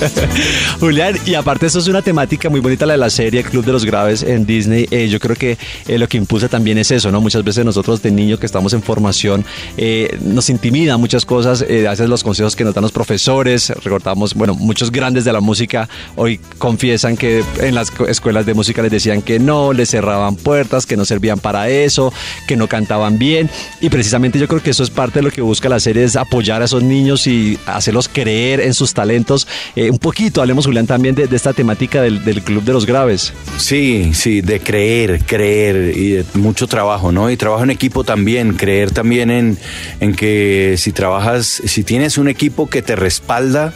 Julián, y aparte eso es una temática muy bonita la de la serie Club de los Graves en Disney. Eh, yo creo que eh, lo que impulsa también es eso, ¿no? Muchas veces nosotros de niños que estamos en formación eh, nos intimida muchas cosas, a veces los consejos que nos dan los profesores, recordamos, bueno, muchos grandes de la música hoy confiesan que en las escuelas de música les decían que no, cerraban puertas, que no servían para eso, que no cantaban bien y precisamente yo creo que eso es parte de lo que busca la serie, es apoyar a esos niños y hacerlos creer en sus talentos. Eh, un poquito, hablemos Julián también de, de esta temática del, del Club de los Graves. Sí, sí, de creer, creer y de mucho trabajo, ¿no? Y trabajo en equipo también, creer también en, en que si trabajas, si tienes un equipo que te respalda,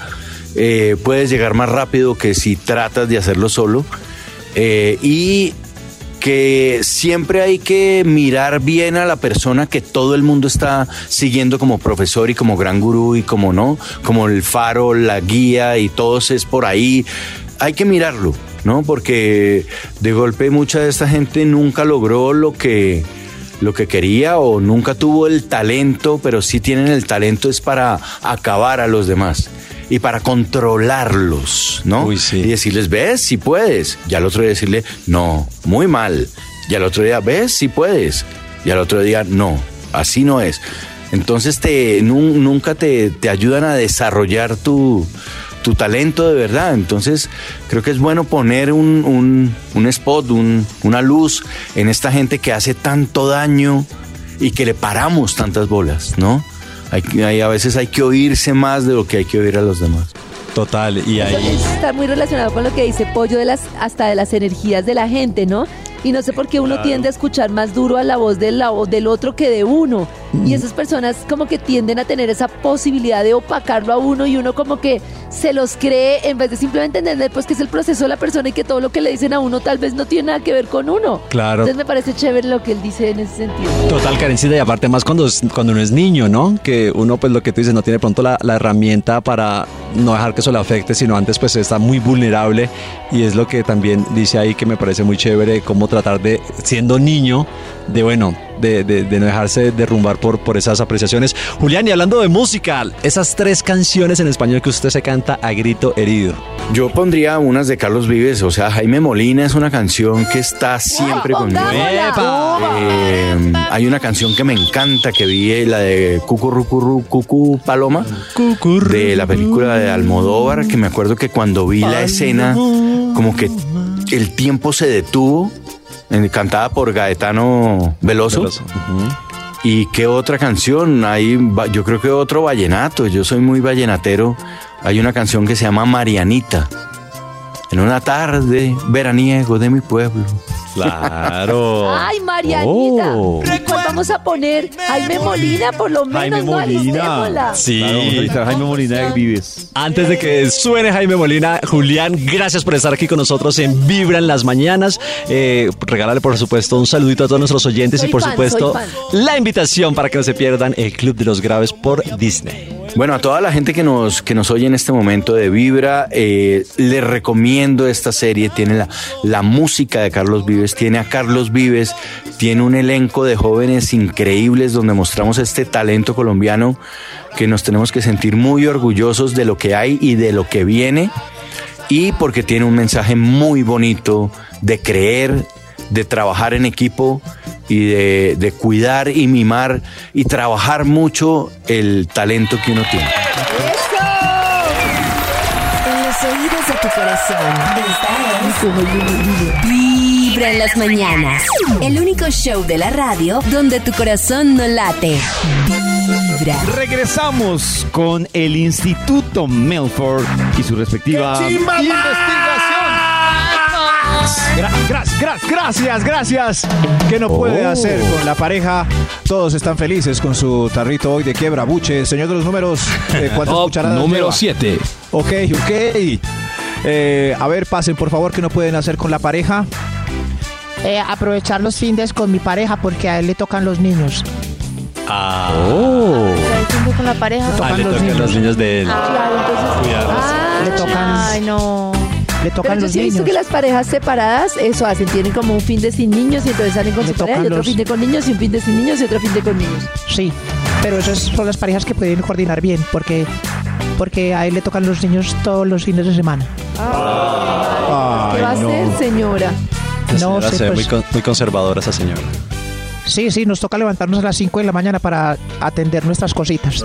eh, puedes llegar más rápido que si tratas de hacerlo solo. Eh, y que siempre hay que mirar bien a la persona que todo el mundo está siguiendo como profesor y como gran gurú y como no, como el faro, la guía y todos es por ahí. Hay que mirarlo, ¿no? Porque de golpe mucha de esta gente nunca logró lo que lo que quería o nunca tuvo el talento, pero sí tienen el talento es para acabar a los demás y para controlarlos, ¿no? Y decirles, ves, si puedes. Y al otro día decirle, no, muy mal. Y al otro día, ves, si puedes. Y al otro día, no, así no es. Entonces te, nun- nunca te, te ayudan a desarrollar tu, tu talento de verdad. Entonces creo que es bueno poner un, un- un spot, un- una luz en esta gente que hace tanto daño y que le paramos tantas bolas, ¿no? Hay, que- hay- a veces hay que oírse más de lo que hay que oír a los demás. Total, y Eso está muy relacionado con lo que dice Pollo de las hasta de las energías de la gente, ¿no? Y no sé por qué uno Claro. tiende a escuchar más duro a la voz del, la voz del otro que de uno. Y esas personas como que tienden a tener esa posibilidad de opacarlo a uno y uno como que se los cree en vez de simplemente entender pues que es el proceso de la persona y que todo lo que le dicen a uno tal vez no tiene nada que ver con uno. Claro. Entonces me parece chévere lo que él dice en ese sentido. Total carencita y aparte más cuando, cuando uno es niño, ¿no? Que uno pues lo que tú dices no tiene pronto la, la herramienta para no dejar que eso le afecte, sino antes pues está muy vulnerable y es lo que también dice ahí que me parece muy chévere cómo tratar de, siendo niño, de bueno, de, de- de no dejarse derrumbar por, por esas apreciaciones. Julián, y hablando de música, esas tres canciones en español que usted se canta a grito herido. Yo pondría unas de Carlos Vives, o sea, Jaime Molina es una canción que está siempre conmigo. Eh, hay una canción que me encanta que vi, eh, la de Cucurrucurru Cucu Paloma, de la película de Almodóvar, que me acuerdo que cuando vi la escena, como que el tiempo se detuvo, cantada por Gaetano Veloso. ¿Y qué otra canción? Hay, yo creo que otro vallenato. Yo soy muy vallenatero. Hay una canción que se llama Marianita. En una tarde veraniego de mi pueblo. Claro. Ay, Marianita. Oh. ¿Y cuál vamos a poner? Jaime Molina, por lo menos. Jaime no alistémosla. Sí. Claro, vamos a visitar a Jaime Molina de Vives. Antes de que suene Jaime Molina, Julián, gracias por estar aquí con nosotros en Vibra en las mañanas. Eh, regálale, por supuesto, un saludito a todos nuestros oyentes Soy y, por fan, supuesto, la invitación para que no se pierdan el Club de los Graves por Disney. Bueno, a toda la gente que nos, que nos oye en este momento de Vibra, eh, les recomiendo esta serie. Tiene la, la música de Carlos Vives, tiene a Carlos Vives, tiene un elenco de jóvenes increíbles donde mostramos este talento colombiano que nos tenemos que sentir muy orgullosos de lo que hay y de lo que viene. Y porque tiene un mensaje muy bonito de creer, de trabajar en equipo y de, de cuidar y mimar y trabajar mucho el talento que uno tiene. En los oídos de tu corazón. Vibra en las mañanas. El único show de la radio donde tu corazón no late. Vibra. Regresamos con el Instituto Melford y su respectiva Gra- gra- gra- gracias, gracias. ¿Qué no puede Oh. hacer con la pareja? Todos están felices con su tarrito hoy de quiebra buche. Señor de los números, eh, ¿cuántas cucharadas número lleva? 7. Ok, ok. Eh, a ver, pasen por favor, ¿qué no pueden hacer con la pareja? Eh, aprovechar los fines con mi pareja porque a él le tocan los niños. Ah. Oh. ¿Sabes siempre con la pareja? Ah, le tocan los niños de él. Claro, entonces. Le tocan, Ay, no. Le Pero yo los sí he visto niños. que las parejas separadas eso hacen, tienen como un fin de sin niños y entonces salen con Le su pareja y otro los- fin de con niños y un fin de sin niños y otro fin de con niños. Sí, pero esas son las parejas que pueden coordinar bien porque, porque a él le tocan los niños todos los fines de semana. ¿Qué va a hacer, señora? La No señora se ve pues. muy, con- muy conservadora esa señora. Sí, sí, nos toca levantarnos a las 5 de la mañana para atender nuestras cositas.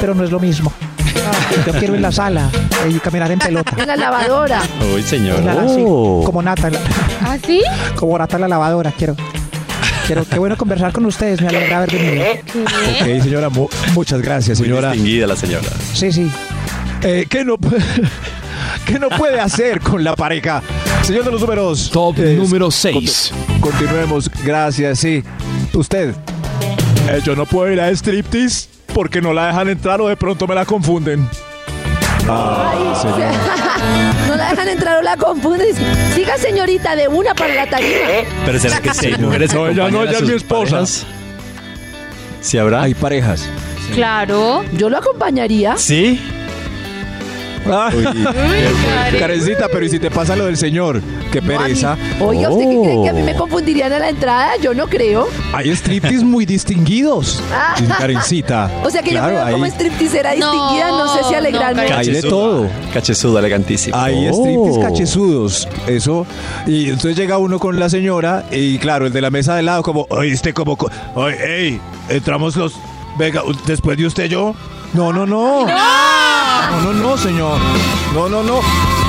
Pero no es lo mismo. Yo quiero en la sala y caminar en pelota. En la lavadora. Uy, señor. La- sí, Oh. como Nata, en la- ¿Ah, sí? como Nata en la lavadora, quiero. Quiero, qué bueno conversar con ustedes, me alegra haber venido. Ok, señora, mu- muchas gracias, Muy señora. distinguida la señora. Sí, sí. Eh, ¿qué, no, ¿Qué no puede hacer con la pareja? Señor de los números. Top eh, número 6. Continuemos, gracias, sí. Usted. Eh, yo no puedo ir a striptease porque no la dejan entrar o de pronto me la confunden. no la dejan entrar o la confunden. Siga, señorita, de una para la tarima. Pero será que sí, mujeres No, ella no, ella es mi esposa. ¿Sí habrá? Hay parejas. Claro. Yo lo acompañaría. ¿Sí? Ah. Karencita, pero ¿y si te pasa lo del señor? Qué pereza. Oiga, ¿usted qué cree que a mí Oh. me confundirían a la entrada? Yo no creo. Hay striptease muy distinguidos. Ah. Karencita. O sea que Claro, yo me veo como hay- stripteacera No, distinguida, no sé si no, alegrarme. Hay de todo. Cachezuda, elegantísimo. Hay Oh. striptease cachezudos, eso. Y entonces llega uno con la señora y claro, el de la mesa de lado como, oíste como, co- oye, ey, entramos los, venga, después de usted yo. No, no, no. No, no, no, señor. No, no, no.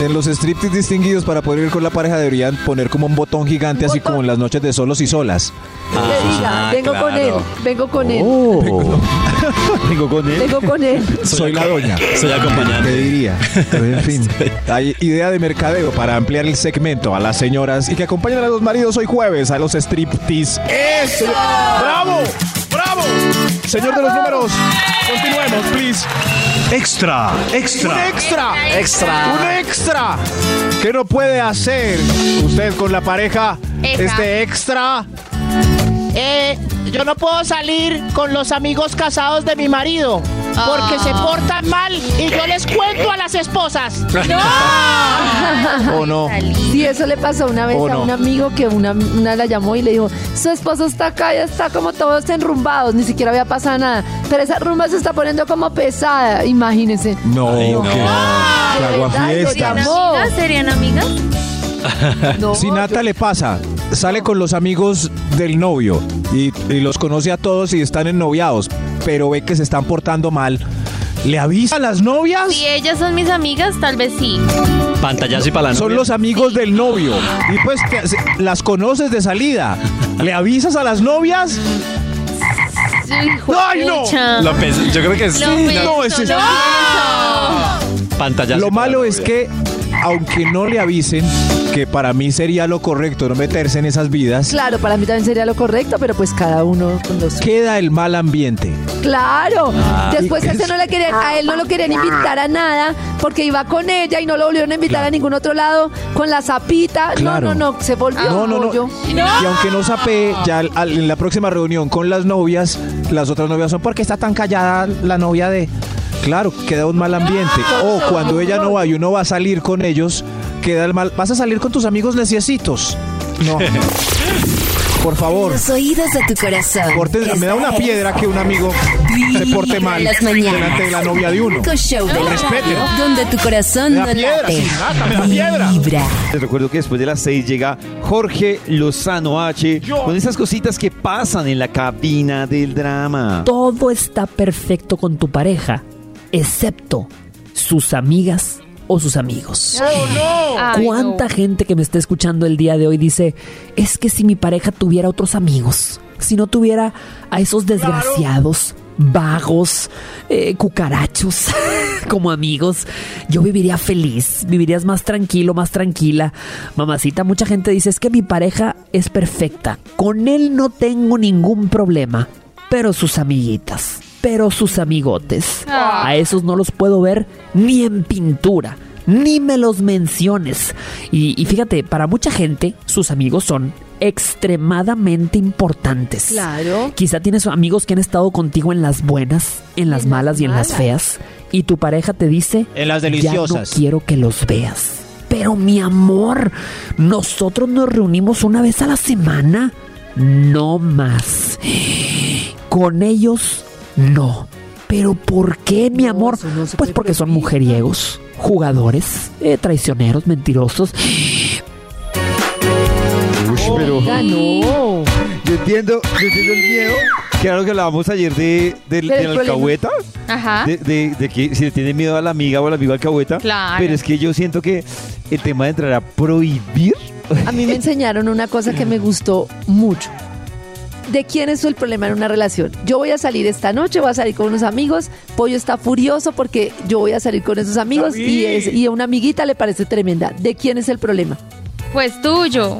En los striptease distinguidos para poder ir con la pareja deberían poner como un botón gigante así como en las noches de solos y solas. Que diga, vengo con él, vengo con él, Oh. Vengo con él. vengo con él. Soy la doña. Soy acompañante. ¿Qué diría? Pero en fin, hay idea de mercadeo para ampliar el segmento a las señoras y que acompañen a los maridos hoy jueves a los striptease. ¡Eso! ¡Bravo! ¡Bravo! Señor de los números, continuemos, please. Extra, Un extra. extra. Extra. Un extra. ¿Qué no puede hacer usted con la pareja? Extra. Este extra. Eh, yo no puedo salir con los amigos casados de mi marido porque se portan mal y yo les cuento a las esposas. ¿O no? Sí, eso le pasó una vez ¿O a no? un amigo que una, una la llamó y le dijo, su esposo está acá, ya está como todos enrumbados, ni siquiera había pasado nada. Pero esa rumba se está poniendo como pesada, imagínense. No, Ay, hago verdad, fiesta. ¿Serían amigas? ¿Serían amigas? si Nata le pasa, sale con los amigos del novio y, y los conoce a todos y están ennoviados, pero ve que se están portando mal, ¿le avisa a las novias? Si ellas son mis amigas, tal vez sí. Pantallazo y para la Son novia. los amigos del novio y pues las conoces de salida. ¿Le avisas a las novias? ¡Ay, no! Lo yo creo que sí. Lo no. ese es- lo. Pantallazo y Lo para la malo es novia. que, aunque no le avisen, que para mí sería lo correcto no meterse en esas vidas, Claro, para mí también sería lo correcto, pero pues cada uno con los... queda el mal ambiente. Claro. Ah. Después ese no le querían, a él no lo querían invitar a nada porque iba con ella y no lo volvieron a invitar a ningún otro lado con la zapita. Claro. No, no, no, se volvió No, no, no. Y aunque no sapee, ya al- al- en la próxima reunión con las novias, las otras novias son porque está tan callada la novia de. Claro, queda un mal ambiente. O cuando ella no va y uno va a salir con ellos, queda el mal. Vas a salir con tus amigos neciecitos. No. Por favor. Los oídos de tu corazón. Porte- me da una piedra que un amigo se porte mal las delante de la novia de uno. Show de radio donde tu corazón no piedra, late. Nata, me da piedra. Vibra. Les recuerdo que después de las 6 llega Jorge Lozano H con esas cositas que pasan en la cabina del drama. Todo está perfecto con tu pareja, excepto sus amigas o sus amigos. Ay, ¿Cuánta no. gente que me está escuchando el día de hoy dice, es que si mi pareja tuviera otros amigos, si no tuviera a esos desgraciados, vagos, eh, cucarachos como amigos, yo viviría feliz, vivirías más tranquilo, más tranquila. Mamacita, mucha gente dice, es que mi pareja es perfecta, con él no tengo ningún problema, pero sus amiguitas, pero sus amigotes, Ah. a esos no los puedo ver ni en pintura. Ni me los menciones. Y, y fíjate, para mucha gente, sus amigos son extremadamente importantes. Claro. Quizá tienes amigos que han estado contigo en las buenas, en las malas y en las feas. Y tu pareja te dice, En las ya no deliciosas. quiero que los veas. Pero mi amor, nosotros nos reunimos una vez a la semana. No más. Con ellos, no. Pero ¿por qué, mi amor? no pues porque son mujeriegos, jugadores, eh, traicioneros, mentirosos. Uy, pero Oiga, no. yo entiendo, yo entiendo el miedo. Lo que hablábamos ayer de, del, Del del problema. alcahueta. Ajá. De, de- de que si le tiene miedo a la amiga o al amigo alcahueta. Claro. Pero es que yo siento que el tema de entrar a prohibir. A mí me enseñaron una cosa que me gustó mucho. ¿De quién es el problema en una relación? Yo voy a salir esta noche, voy a salir con unos amigos. Pollo está furioso porque yo voy a salir con esos amigos y, es, y a una amiguita le parece tremenda. ¿De quién es el problema? Pues tuyo.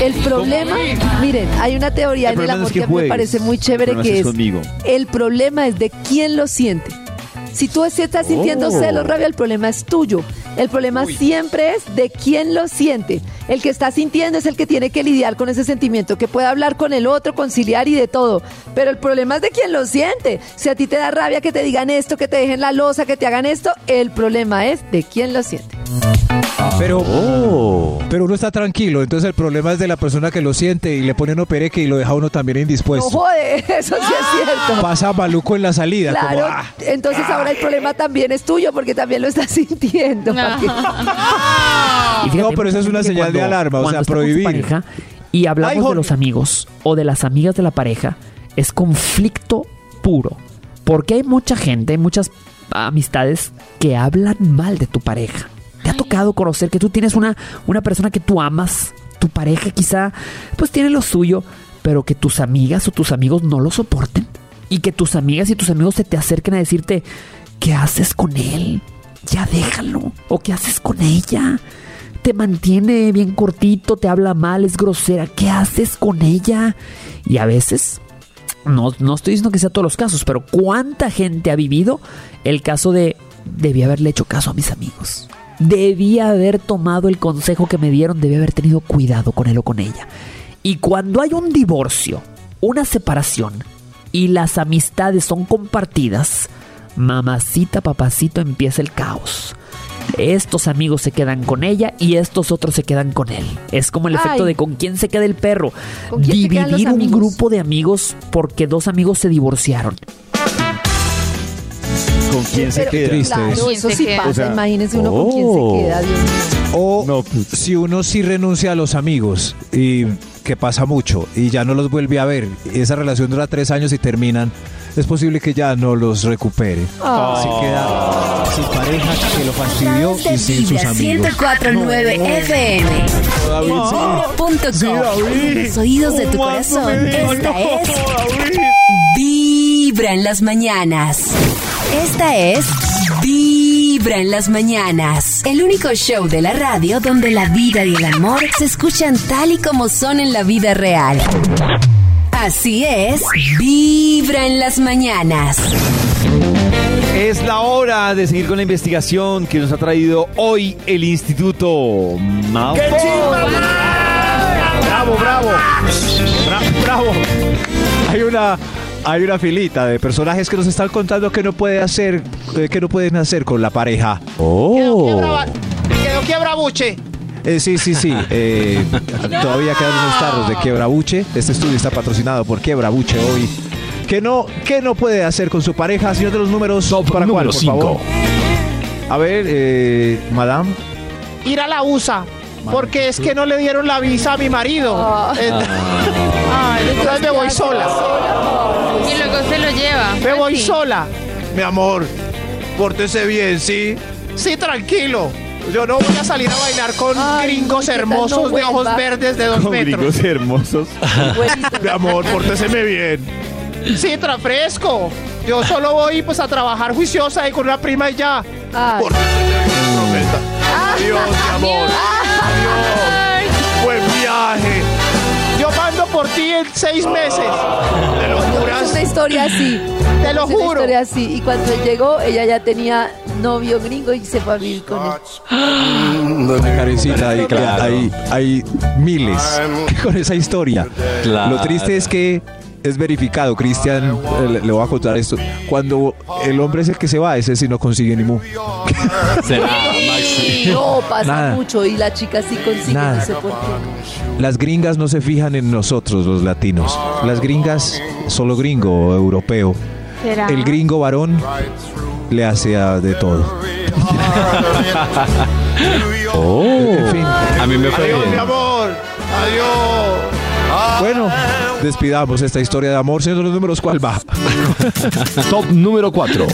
El problema, miren, hay una teoría El en el amor es que que, me parece muy chévere que que es es conmigo. el problema es de quién lo siente. Si tú estás sintiendo Oh. celos, rabia, el problema es tuyo. El problema siempre es de quién lo siente. El que está sintiendo es el que tiene que lidiar con ese sentimiento, que puede hablar con el otro, conciliar y de todo. Pero el problema es de quién lo siente. Si a ti te da rabia que te digan esto, que te dejen la losa, que te hagan esto, el problema es de quién lo siente. Pero, Oh. pero uno está tranquilo, entonces el problema es de la persona que lo siente y le pone uno pereque y lo deja uno también No indispuesto. jode, eso sí es cierto. Pasa maluco en la salida. como, Claro, ah. entonces ahora el problema también es tuyo porque también lo estás sintiendo. Y fíjate, No, pero eso es una señal de alarma, o sea, prohibir. pareja y hablamos Ay, de los amigos o de las amigas de la pareja, es conflicto puro. Porque hay mucha gente, muchas amistades que hablan mal de tu pareja. ¿Te ha tocado conocer que tú tienes una, una persona que tú amas, tu pareja quizá, pues tiene lo suyo, pero que tus amigas o tus amigos no lo soporten? Y que tus amigas y tus amigos se te acerquen a decirte, ¿qué haces con él? Ya déjalo. ¿O qué haces con ella? Te mantiene bien cortito, te habla mal, es grosera. ¿Qué haces con ella? Y a veces, no, no estoy diciendo que sea todos los casos, pero ¿cuánta gente ha vivido el caso de debí haberle hecho caso a mis amigos? Debía haber tomado el consejo que me dieron, debí haber tenido cuidado con él o con ella. Y cuando hay un divorcio, una separación y las amistades son compartidas, mamacita, papacito, empieza el caos. Estos amigos se quedan con ella y estos otros se quedan con él. Es como el efecto de con quién se queda el perro. ¿Con quién se quedan los Dividir un grupo de amigos porque dos amigos se divorciaron. ¿Con quién se queda? Triste Claro, eso. sí pasa. O sea, Imagínense uno con quién oh. se queda, Dios mío. O si uno sí renuncia a los amigos y que pasa mucho y ya no los vuelve a ver, y esa relación dura tres años y terminan, es posible que ya no los recupere. Ah. Así queda sin pareja que lo fastidió y sin sus amigos. 1049 FM. Punto com. Los oídos de tu corazón. Esta es Vibra en las mañanas. Esta es Vibra en las mañanas. El único show de la radio donde la vida y el amor se escuchan tal y como son en la vida real. Así es, Vibra en las mañanas. Es la hora de seguir con la investigación que nos ha traído hoy el Instituto Malfoy. Bravo, bravo. Bra- bravo. Hay una hay una filita de personajes que nos están contando que no puede hacer eh, que no pueden hacer con la pareja. Quiebra, quedó quiebra buche. Eh, sí, sí, sí. eh, todavía quedan unos tarros de quiebrabuche. Este estudio está patrocinado por quiebrabuche hoy. ¿Qué no, ¿Qué no puede hacer con su pareja, señor de los números? ¿Para cuál, número por favor? cinco. A ver, eh, madame. Ir a la USA. Porque es que no le dieron la visa a mi marido. Ah. Ay, entonces me voy sola. Y luego se lo lleva. Me voy sí. sola. Mi amor, pórtese bien, ¿sí? Sí, tranquilo. Yo no voy a salir a bailar con Ay, gringos no, ¿qué tal hermosos no de ojos verdes de dos Con metros. gringos hermosos. Mi amor, pórteseme bien. Sí, tra fresco. Yo solo voy pues a trabajar juiciosa y con una prima y ya. Ay. Adiós, mi amor. Adiós. Buen viaje. Yo mando por ti en seis meses. ¿Te lo Es juras? una historia así. Te lo Es una juro. historia así. Y cuando él llegó, ella ya tenía novio gringo y se fue a vivir con él. Karencita, hay, Claro. hay, hay miles con esa historia. Claro. Lo triste es que es verificado, Cristian, eh, le, le voy a contar esto. Cuando el hombre es el que se va, ese sí no consigue ni mu. No, pasa Nada. mucho y la chica sí consigue, Nada. no sé por qué. Las gringas no se fijan en nosotros, los latinos. Las gringas, solo gringo o europeo. ¿Será? El gringo varón le hace a de todo. Oh. En fin. A mí me fue Adiós, mi amor. Adiós. Bueno, despidamos esta historia de amor. Señor de los números, ¿cuál va? Top número 4.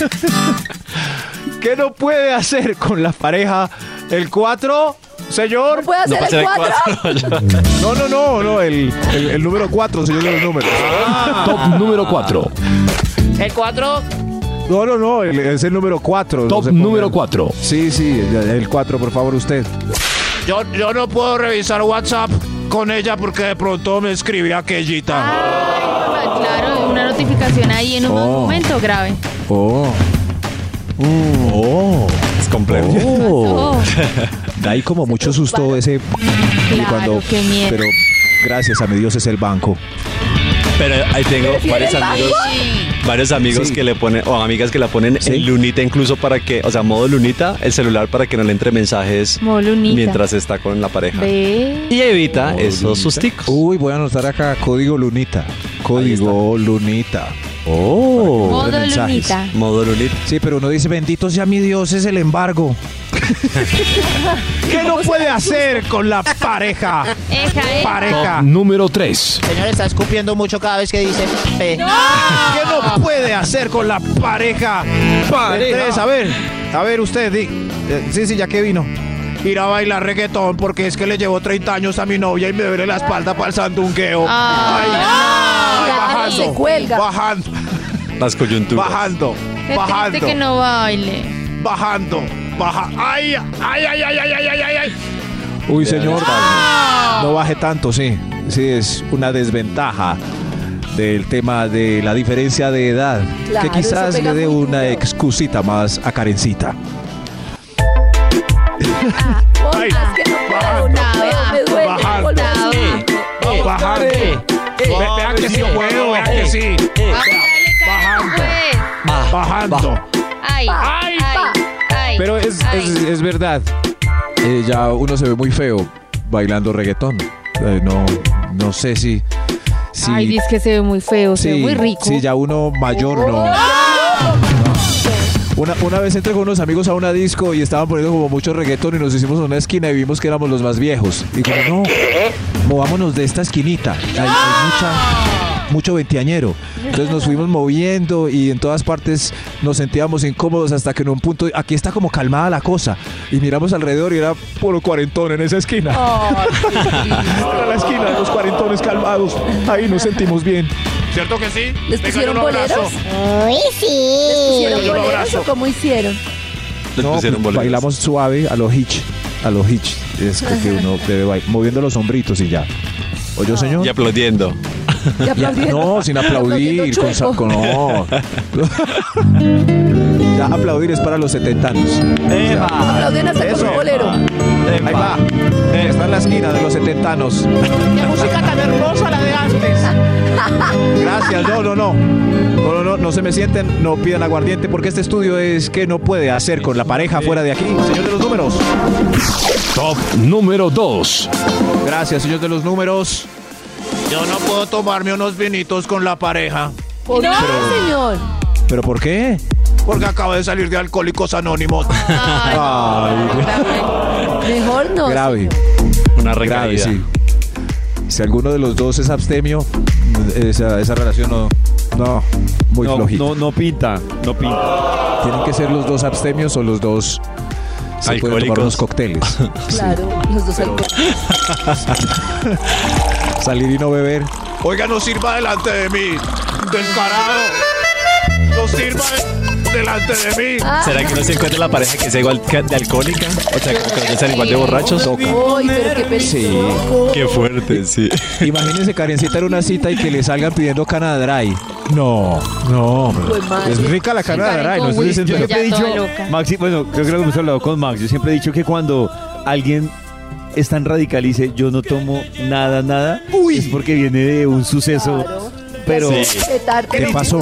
¿Qué no puede hacer con la pareja el 4? Señor. ¿No puede hacer pasa el el 4? cuatro. No, no, no, no, el, el, el número 4, señor de los números. Top número 4. El 4. No, no, no, el- es el número 4. Top número 4. Sí, sí, el 4, por favor, usted. Yo, yo no puedo revisar WhatsApp con ella porque de pronto me escribí aquellita. Ah, claro, una notificación ahí en un Oh. momento grave. Oh. Oh. Es complejo. Oh, Da ahí como mucho susto ese. y Claro, qué miedo. Pero gracias a mi Dios es el banco. Pero ahí tengo ¿Prefiere varios amigos, varios amigos Sí. que le ponen, o amigas que la ponen Sí. en lunita incluso para que, o sea, modo lunita, el celular para que no le entre mensajes Modo lunita. mientras está con la pareja. Ve. Y evita Modo esos lunita. susticos. Uy, voy a anotar acá código lunita. Código lunita. Oh. Modo mensajes. lunita. Modo lunita. Sí, pero uno dice, bendito sea mi Dios, es el embargo. ¿Qué no puede hacer con la pareja? Eja, eja. Pareja. Top número 3. Señor, está escupiendo mucho cada vez que dice P. ¿Qué no puede hacer con la pareja? Tres, a ver, a ver usted, di- eh, sí, sí, ya que vino. Ir a bailar reggaetón porque es que le llevo 30 años a mi novia y me duele la espalda para el sandungueo. Ay. Ay, Claro, se cuelga. bajando, Las coyunturas. bajando, Qué bajando, que no baile. bajando, baja. ¡Ay! ¡Ay, ay, ay, ay, ay, ay, ay! ay. Uy, señor. No baje tanto, sí. Sí, es una desventaja del tema de la diferencia de edad, claro, que quizás le dé una duro. excusita más a Karencita. Ah, Ay, que no puedo, que sí puedo, que sí. Bajando. Bajando. Ay, ay ay. Pero es, ay. es, es verdad. Eh, ya uno se ve muy feo bailando reggaetón. Eh, no, no sé si. si Ay, dice que se ve muy feo, se ve sí, muy rico. Sí, ya uno mayor no. Una, una vez entré con unos amigos a una disco y estaban poniendo como mucho reggaetón y nos hicimos una esquina y vimos que éramos los más viejos. Y como, no, movámonos de esta esquinita. Hay, hay mucha, mucho veinteañero. Entonces nos fuimos moviendo y en todas partes nos sentíamos incómodos hasta que en un punto, aquí está como calmada la cosa. Y miramos alrededor y era puro cuarentón en esa esquina. Era la esquina de los cuarentones calmados. Ahí nos sentimos bien. ¿Cierto que sí? ¿Les pusieron boleros? Uy, sí. ¿Les pusieron boleros o cómo hicieron? No, boleros. bailamos suave a los hitch. A los hitch. Es que que uno debe bailar, moviendo los hombritos y ya. ¿Oyó, señor? Y aplaudiendo. Ya, no, sin aplaudir. Con, con- no. ya aplaudir es para los setentanos. Aplauden hasta con un bolero. Ahí va. Está en la esquina de los setentanos. Qué música tan hermosa la de antes. Gracias. No, no, no. No, no, no, no se me sienten, no pidan aguardiente porque este estudio es que no puede hacer con la pareja fuera de aquí. Señor de los números. Top número 2. Gracias, señor de los números. Yo no puedo tomarme unos vinitos con la pareja. ¿Por qué, señor? ¿Pero por qué? Porque acabo de salir de Alcohólicos Anónimos. Ay, Mejor no. grave. Una Grave, recaída. sí. Si alguno de los dos es abstemio, esa, esa relación no, no, muy No, flojita. no, no pinta, no pinta. Tienen que ser los dos abstemios o los dos se pueden tomar unos cócteles. Claro, los dos alcohólicos. Salir y no beber. Oiga, no sirva delante de mí. Descarado. No sirva de- delante de mí. Ah. ¿Será que no se encuentra la pareja que sea igual de alcohólica? O sea, como que no sean igual de borrachos. Uy, pero qué Sí. peligroso. Qué fuerte, sí. Imagínense Karencita en una cita y que le salgan pidiendo cana dry. No, no. hombre. Pues, madre. es rica la cana Sí, dry. No estoy diciendo Yo siempre he dicho. Maxi, bueno, creo que lo hemos hablado con Max. Yo siempre he dicho que cuando alguien es tan radical y dice yo no tomo nada, nada, es porque viene de un suceso. Claro. Pero ¿Qué pasó?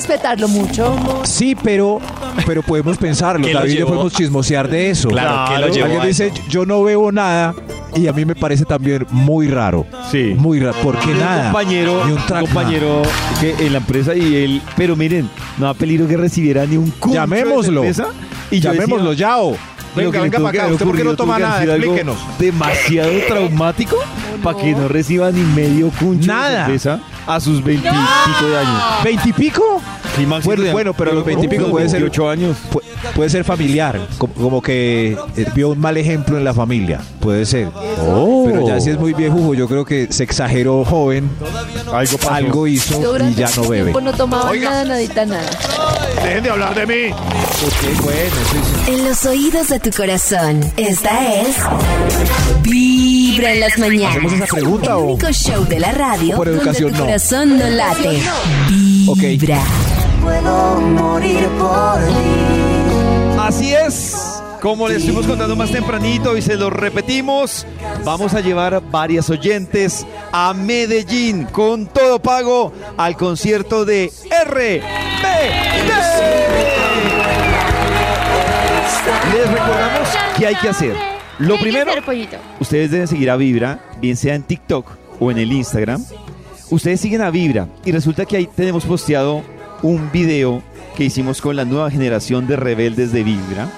Respetarlo mucho. Sí, pero, pero podemos pensarlo. ¿Qué lo David y yo llevó? podemos chismosear de eso. Claro, ¿qué lo llevó Alguien a dice, eso? yo no bebo nada. Y a mí me parece también muy raro. Sí. Muy raro. ¿Por qué un nada? compañero, Ni un un trago. compañero que en la empresa y él, pero miren, no da peligro que recibiera ni un cucho Llamémoslo. de. Y Llamémoslo, decía, Yao. Venga, venga para acá. ¿Usted por qué no toma nada? Explíquenos. Demasiado traumático para que no reciba ni medio cuncho Nada. de cerveza a sus veintipico de años. ¿Veintipico? Bueno, pero a los veintipico puede ser- 28 años. Pu- puede ser familiar. Como, como que eh, vio un mal ejemplo en la familia. Puede ser. Pero ya si es muy viejo, yo creo que se exageró joven. Algo pasó. Algo hizo y ya no bebe. no tomaba Oiga. nada, nadita, nada. Dejen de hablar de mí. Ok, bueno, sí, sí. En los oídos de tu corazón, esta es Vibra en las mañanas. ¿Hacemos esa pregunta El o- único show de la radio Por educación, donde tu no. corazón no late. Ok. Vibra. Así es. Como les estuvimos contando más tempranito y se lo repetimos, vamos a llevar varias oyentes a Medellín con todo pago al concierto de RBD. Les recordamos qué hay que hacer. Lo primero, ustedes deben seguir a Vibra, bien sea en TikTok o en el Instagram. Ustedes siguen a Vibra y resulta que ahí tenemos posteado un video que hicimos con la nueva generación de rebeldes de Vibra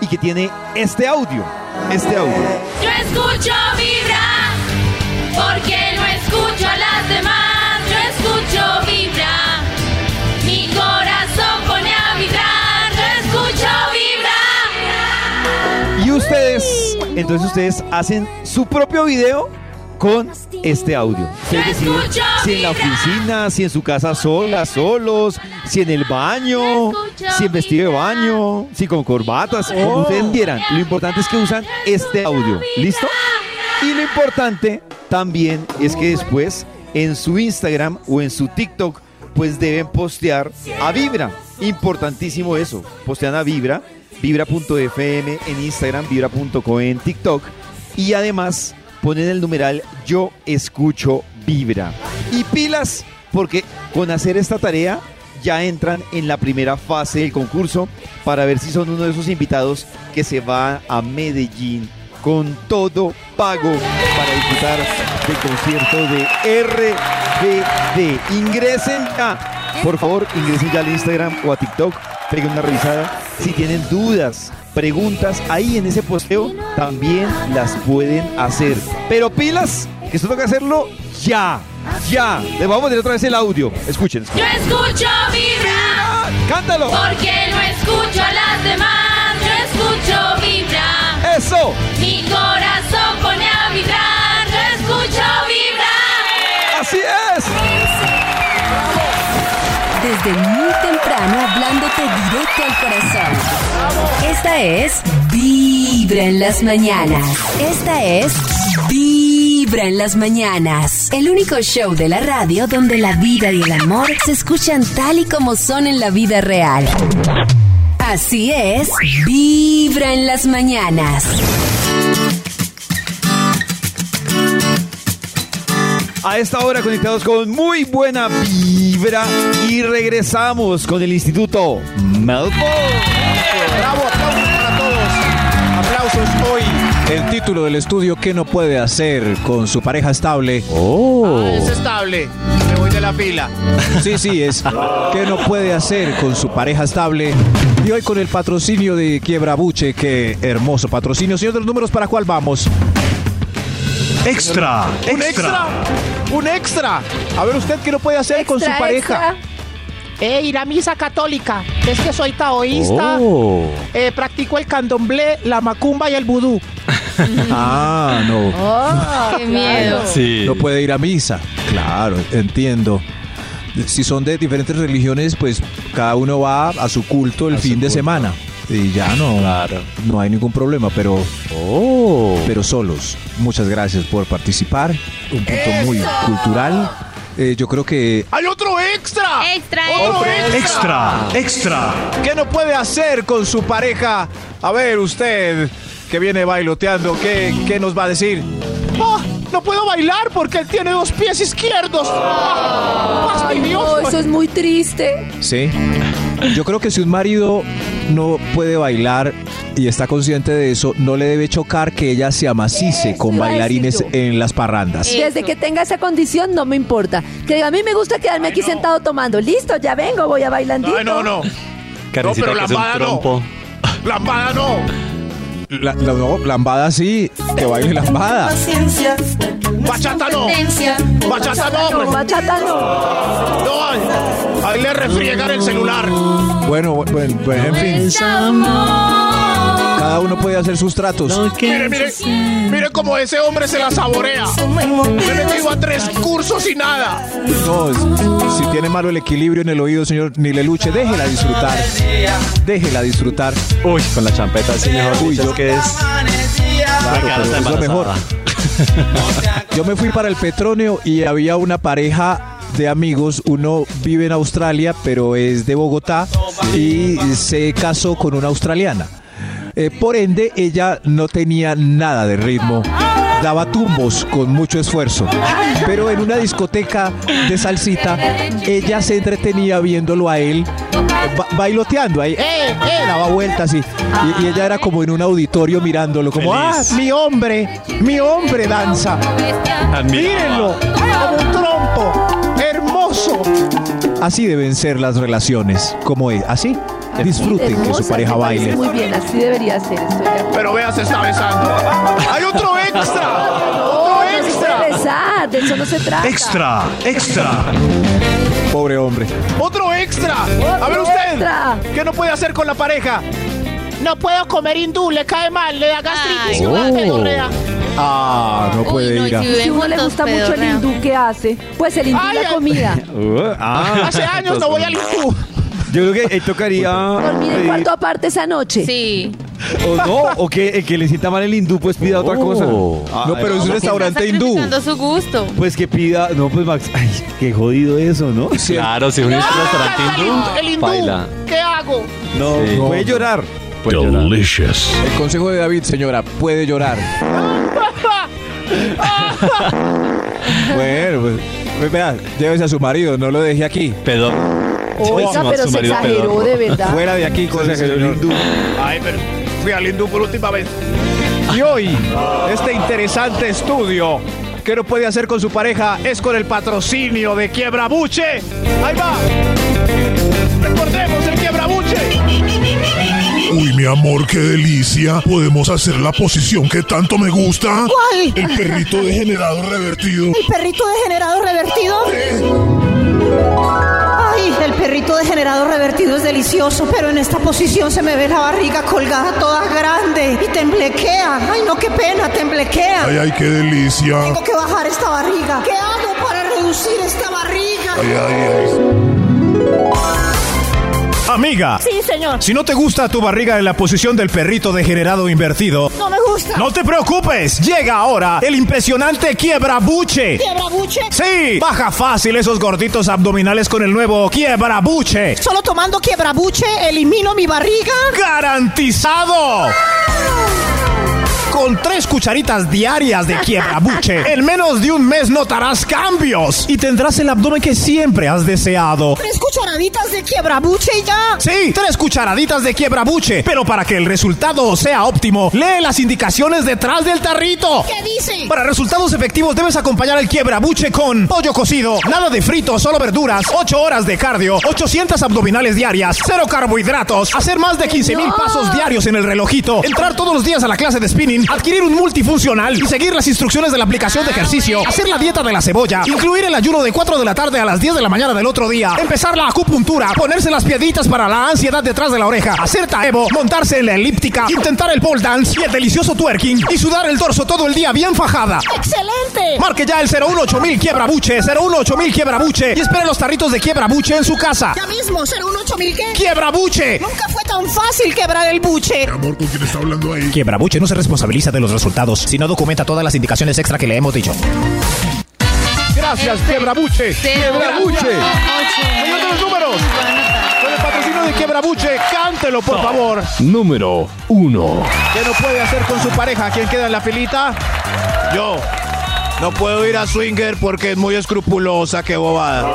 y que tiene este audio. Este audio. Yo escucho vibra, porque no escucho a las demás. Yo escucho vibra, mi corazón pone a vibrar. Yo escucho vibra. Y ustedes, entonces ustedes hacen su propio video con este audio. Si en la oficina, si en su casa solas, solos, si en el baño, si en vestido de baño, si con corbatas, como ustedes quieran. Lo importante es que usan este audio. ¿Listo? Y lo importante también es que después en su Instagram o en su TikTok pues deben postear a Vibra. Importantísimo eso. Postean a Vibra, vibra.fm en Instagram, vibra.co en TikTok y además ponen el numeral yo escucho Vibra. Y pilas, porque con hacer esta tarea ya entran en la primera fase del concurso para ver si son uno de esos invitados que se va a Medellín con todo pago para disfrutar del concierto de RBD. Ingresen ya, por favor, ingresen ya al Instagram o a TikTok, peguen una revisada. Si tienen dudas, preguntas, ahí en ese posteo también las pueden hacer. Pero pilas, que esto toca hacerlo ya, ya. Les vamos a poner otra vez el audio. Escuchen. Yo escucho vibra. Cántalo. Porque no escucho a las demás. Yo escucho vibra. Eso. Mi corazón pone a vibrar. Desde muy temprano hablándote directo al corazón. Esta es Vibra en las mañanas. Esta es Vibra en las mañanas. El único show de la radio donde la vida y el amor se escuchan tal y como son en la vida real. Así es, Vibra en las mañanas. A esta hora conectados con muy buena vibra y regresamos con el Instituto Melbourne. Bravo, aplausos para todos. Aplausos hoy. El título del estudio, ¿qué no puede hacer con su pareja estable? Oh. Ah, es estable. Me voy de la pila. Sí, sí, es ¿qué no puede hacer con su pareja estable? Y hoy con el patrocinio de Quiebra Buche, qué hermoso patrocinio. Señor de los números, ¿para cuál vamos? Extra, Un extra. Un extra. A ver, ¿usted qué no puede hacer con su Extra, pareja? Eh, ir a misa católica. Es que soy taoísta. Oh. Eh, practico el candomblé, la macumba y el vudú. Ah, no. Oh, qué miedo. Sí. No puede ir a misa. Claro, entiendo. Si son de diferentes religiones, pues cada uno va a su culto el fin de semana. Y ya no, no hay ningún problema, pero, pero solos. Muchas gracias por participar. Un punto muy cultural. Eh, yo creo que ¡Hay otro extra! Extra, ¡Otro extra. extra! extra. ¿Qué no puede hacer con su pareja? A ver, usted que viene bailoteando, ¿qué, qué nos va a decir? Ah, no puedo bailar porque él tiene dos pies izquierdos. Ah, Ay, no, eso es muy triste. Sí. Yo creo que si un marido no puede bailar y está consciente de eso, no le debe chocar que ella se amacice con bailarines en las parrandas. Desde que tenga esa condición no me importa. Que diga, a mí me gusta quedarme aquí sentado tomando. Listo, ya vengo, voy a bailandito. Ay, no, no. Karencita, pero que es un lambada no. ¡Lambada no! La, la- no, lambada sí, que baile lambada. ¡Bachata no! ¡Bachata no! No, bachata no. No, ahí le refriegan el celular. Bueno, bu- bueno, bueno, en fin, cada uno puede hacer sus tratos. Mire, mire, mire cómo ese hombre se la saborea. Me he metido a tres cursos y nada. No, si tiene malo el equilibrio en el oído, señor, ni le luche, déjela disfrutar. Déjela disfrutar. Uy, con la champeta así mejor Uy, yo- que es... Claro, pero es lo mejor. Yo me fui para el Petronio y había una pareja de amigos. Uno vive en Australia, pero es de Bogotá y se casó con una australiana. Eh, por ende, ella no tenía nada de ritmo. Daba tumbos con mucho esfuerzo. Pero en una discoteca de salsita, ella se entretenía viéndolo a él eh, ba- bailoteando ahí. ¡Eh, eh! Daba vueltas y, y- y ella era como en un auditorio mirándolo, como, Feliz. ah, mi hombre, mi hombre danza. Mírenlo, como un trompo, hermoso. Así deben ser las relaciones, como es, así. Disfruten que su pareja baile. Muy bien, así debería ser. Estoy de acuerdo. Pero vea, se está besando. ¡Hay otro extra! ¡Otro No se extra! puede besar, de eso no se trata. extra. Pobre hombre. ¡Otro extra! A ver usted, extra. ¿qué no puede hacer con la pareja? No puedo comer hindú, le cae mal, le da gastritis y Ay. una Oh. pedorrea. Ah, no Uy, puede no, y ir a. si uno le gusta mucho el hindú, ¿qué hace? Pues el hindú Ay, la comida. Uh, ah, Hace años no voy al hindú. yo creo que ahí tocaría. Dormir en cuarto aparte esa noche. Sí. o no, o que el que le sienta mal el hindú, pues pida otra Oh. cosa. No, pero es un restaurante está hindú. su gusto. Pues que pida. No, pues Max. Ay, qué jodido eso, ¿no? Claro, si es un restaurante hindú, el hindú, baila. ¿qué hago? No, Sí. puede llorar. Puede llorar. El consejo de David, señora, puede llorar. Bueno, pues, pues, vea, llévese a su marido, no lo deje aquí. Perdón. Oiga, pero se exageró de verdad. Fuera de aquí con el señor hindú. Ay, pero fui al hindú por última vez. Y hoy, este interesante estudio que uno puede hacer con su pareja es con el patrocinio de Quiebrabuche. Ahí va. Recordemos el Quiebrabuche. Uy, mi amor, qué delicia. ¿Podemos hacer la posición que tanto me gusta? ¿Cuál? El perrito degenerado revertido. ¿El perrito degenerado revertido? Ay, el perrito degenerado revertido es delicioso, pero en esta posición se me ve la barriga colgada toda grande y temblequea. Ay, no, qué pena, temblequea. Ay, ay, qué delicia. Tengo que bajar esta barriga. ¿Qué hago para reducir esta barriga? Ay, ay, ay. Amiga, Sí, señor. si no te gusta tu barriga en la posición del perrito degenerado invertido, No me gusta. no te preocupes. Llega ahora el impresionante quiebrabuche. ¿Quiebrabuche? Sí, baja fácil esos gorditos abdominales con el nuevo quiebrabuche. Solo tomando quiebrabuche elimino mi barriga. ¡Garantizado! Con tres cucharitas diarias de quiebrabuche, en menos de un mes notarás cambios y tendrás el abdomen que siempre has deseado. Tres cucharaditas de quiebrabuche y ya. Sí, tres cucharaditas de quiebrabuche, pero para que el resultado sea óptimo, lee las indicaciones detrás del tarrito. ¿Qué dice? Para resultados efectivos debes acompañar el quiebrabuche con pollo cocido, nada de frito, solo verduras, 8 horas de cardio, 800 abdominales diarias, cero carbohidratos, hacer más de 15 mil pasos diarios en el relojito, entrar todos los días a la clase de spinning, adquirir un multifuncional y seguir las instrucciones de la aplicación de ejercicio, hacer la dieta de la cebolla, incluir el ayuno de 4 de la tarde a las 10 de la mañana del otro día, empezar la acupuntura, ponerse las piedritas para la ansiedad detrás de la oreja, hacer taebo, montarse en la elíptica, intentar el pole dance y el delicioso twerking y sudar el torso todo el día bien fajada. ¡Excelente! Marque ya el 018000 quiebrabuche, 018000 quiebrabuche y espere los tarritos de quiebrabuche en su casa. Ya mismo, 018 mil qué. ¡Quiebrabuche! Nunca fue tan fácil quebrar el buche. Amor, ¿con quién está hablando ahí? Quiebrabuche no se responsabiliza de los resultados, sino documenta todas las indicaciones extra que le hemos dicho. Gracias, Quiebrabuche. Quiebrabuche. Señor de los números. Con el patrocinio de Quiebrabuche, cántelo, por favor. Número 1. ¿Qué no puede hacer con su pareja? ¿Quién queda en la filita? Yo. No puedo ir a Swinger porque es muy escrupulosa, qué bobada.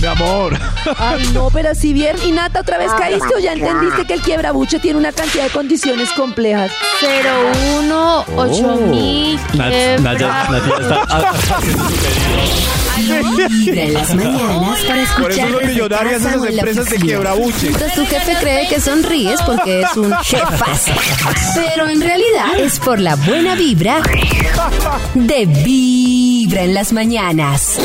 Mi amor. Ay, no, pero si bien, y Nata, otra vez caíste o ya entendiste que el quiebrabuche tiene una cantidad de condiciones complejas. 01 8000 Nat- Naya- Naya está- Vibra en las mañanas para escuchar Por eso son desde millonarias casa esas o en la empresas de oficina. quiebrabuche. Mientras tu jefe cree que sonríes porque es un jefazo. Pero en realidad es por la buena vibra de Vibra en las mañanas.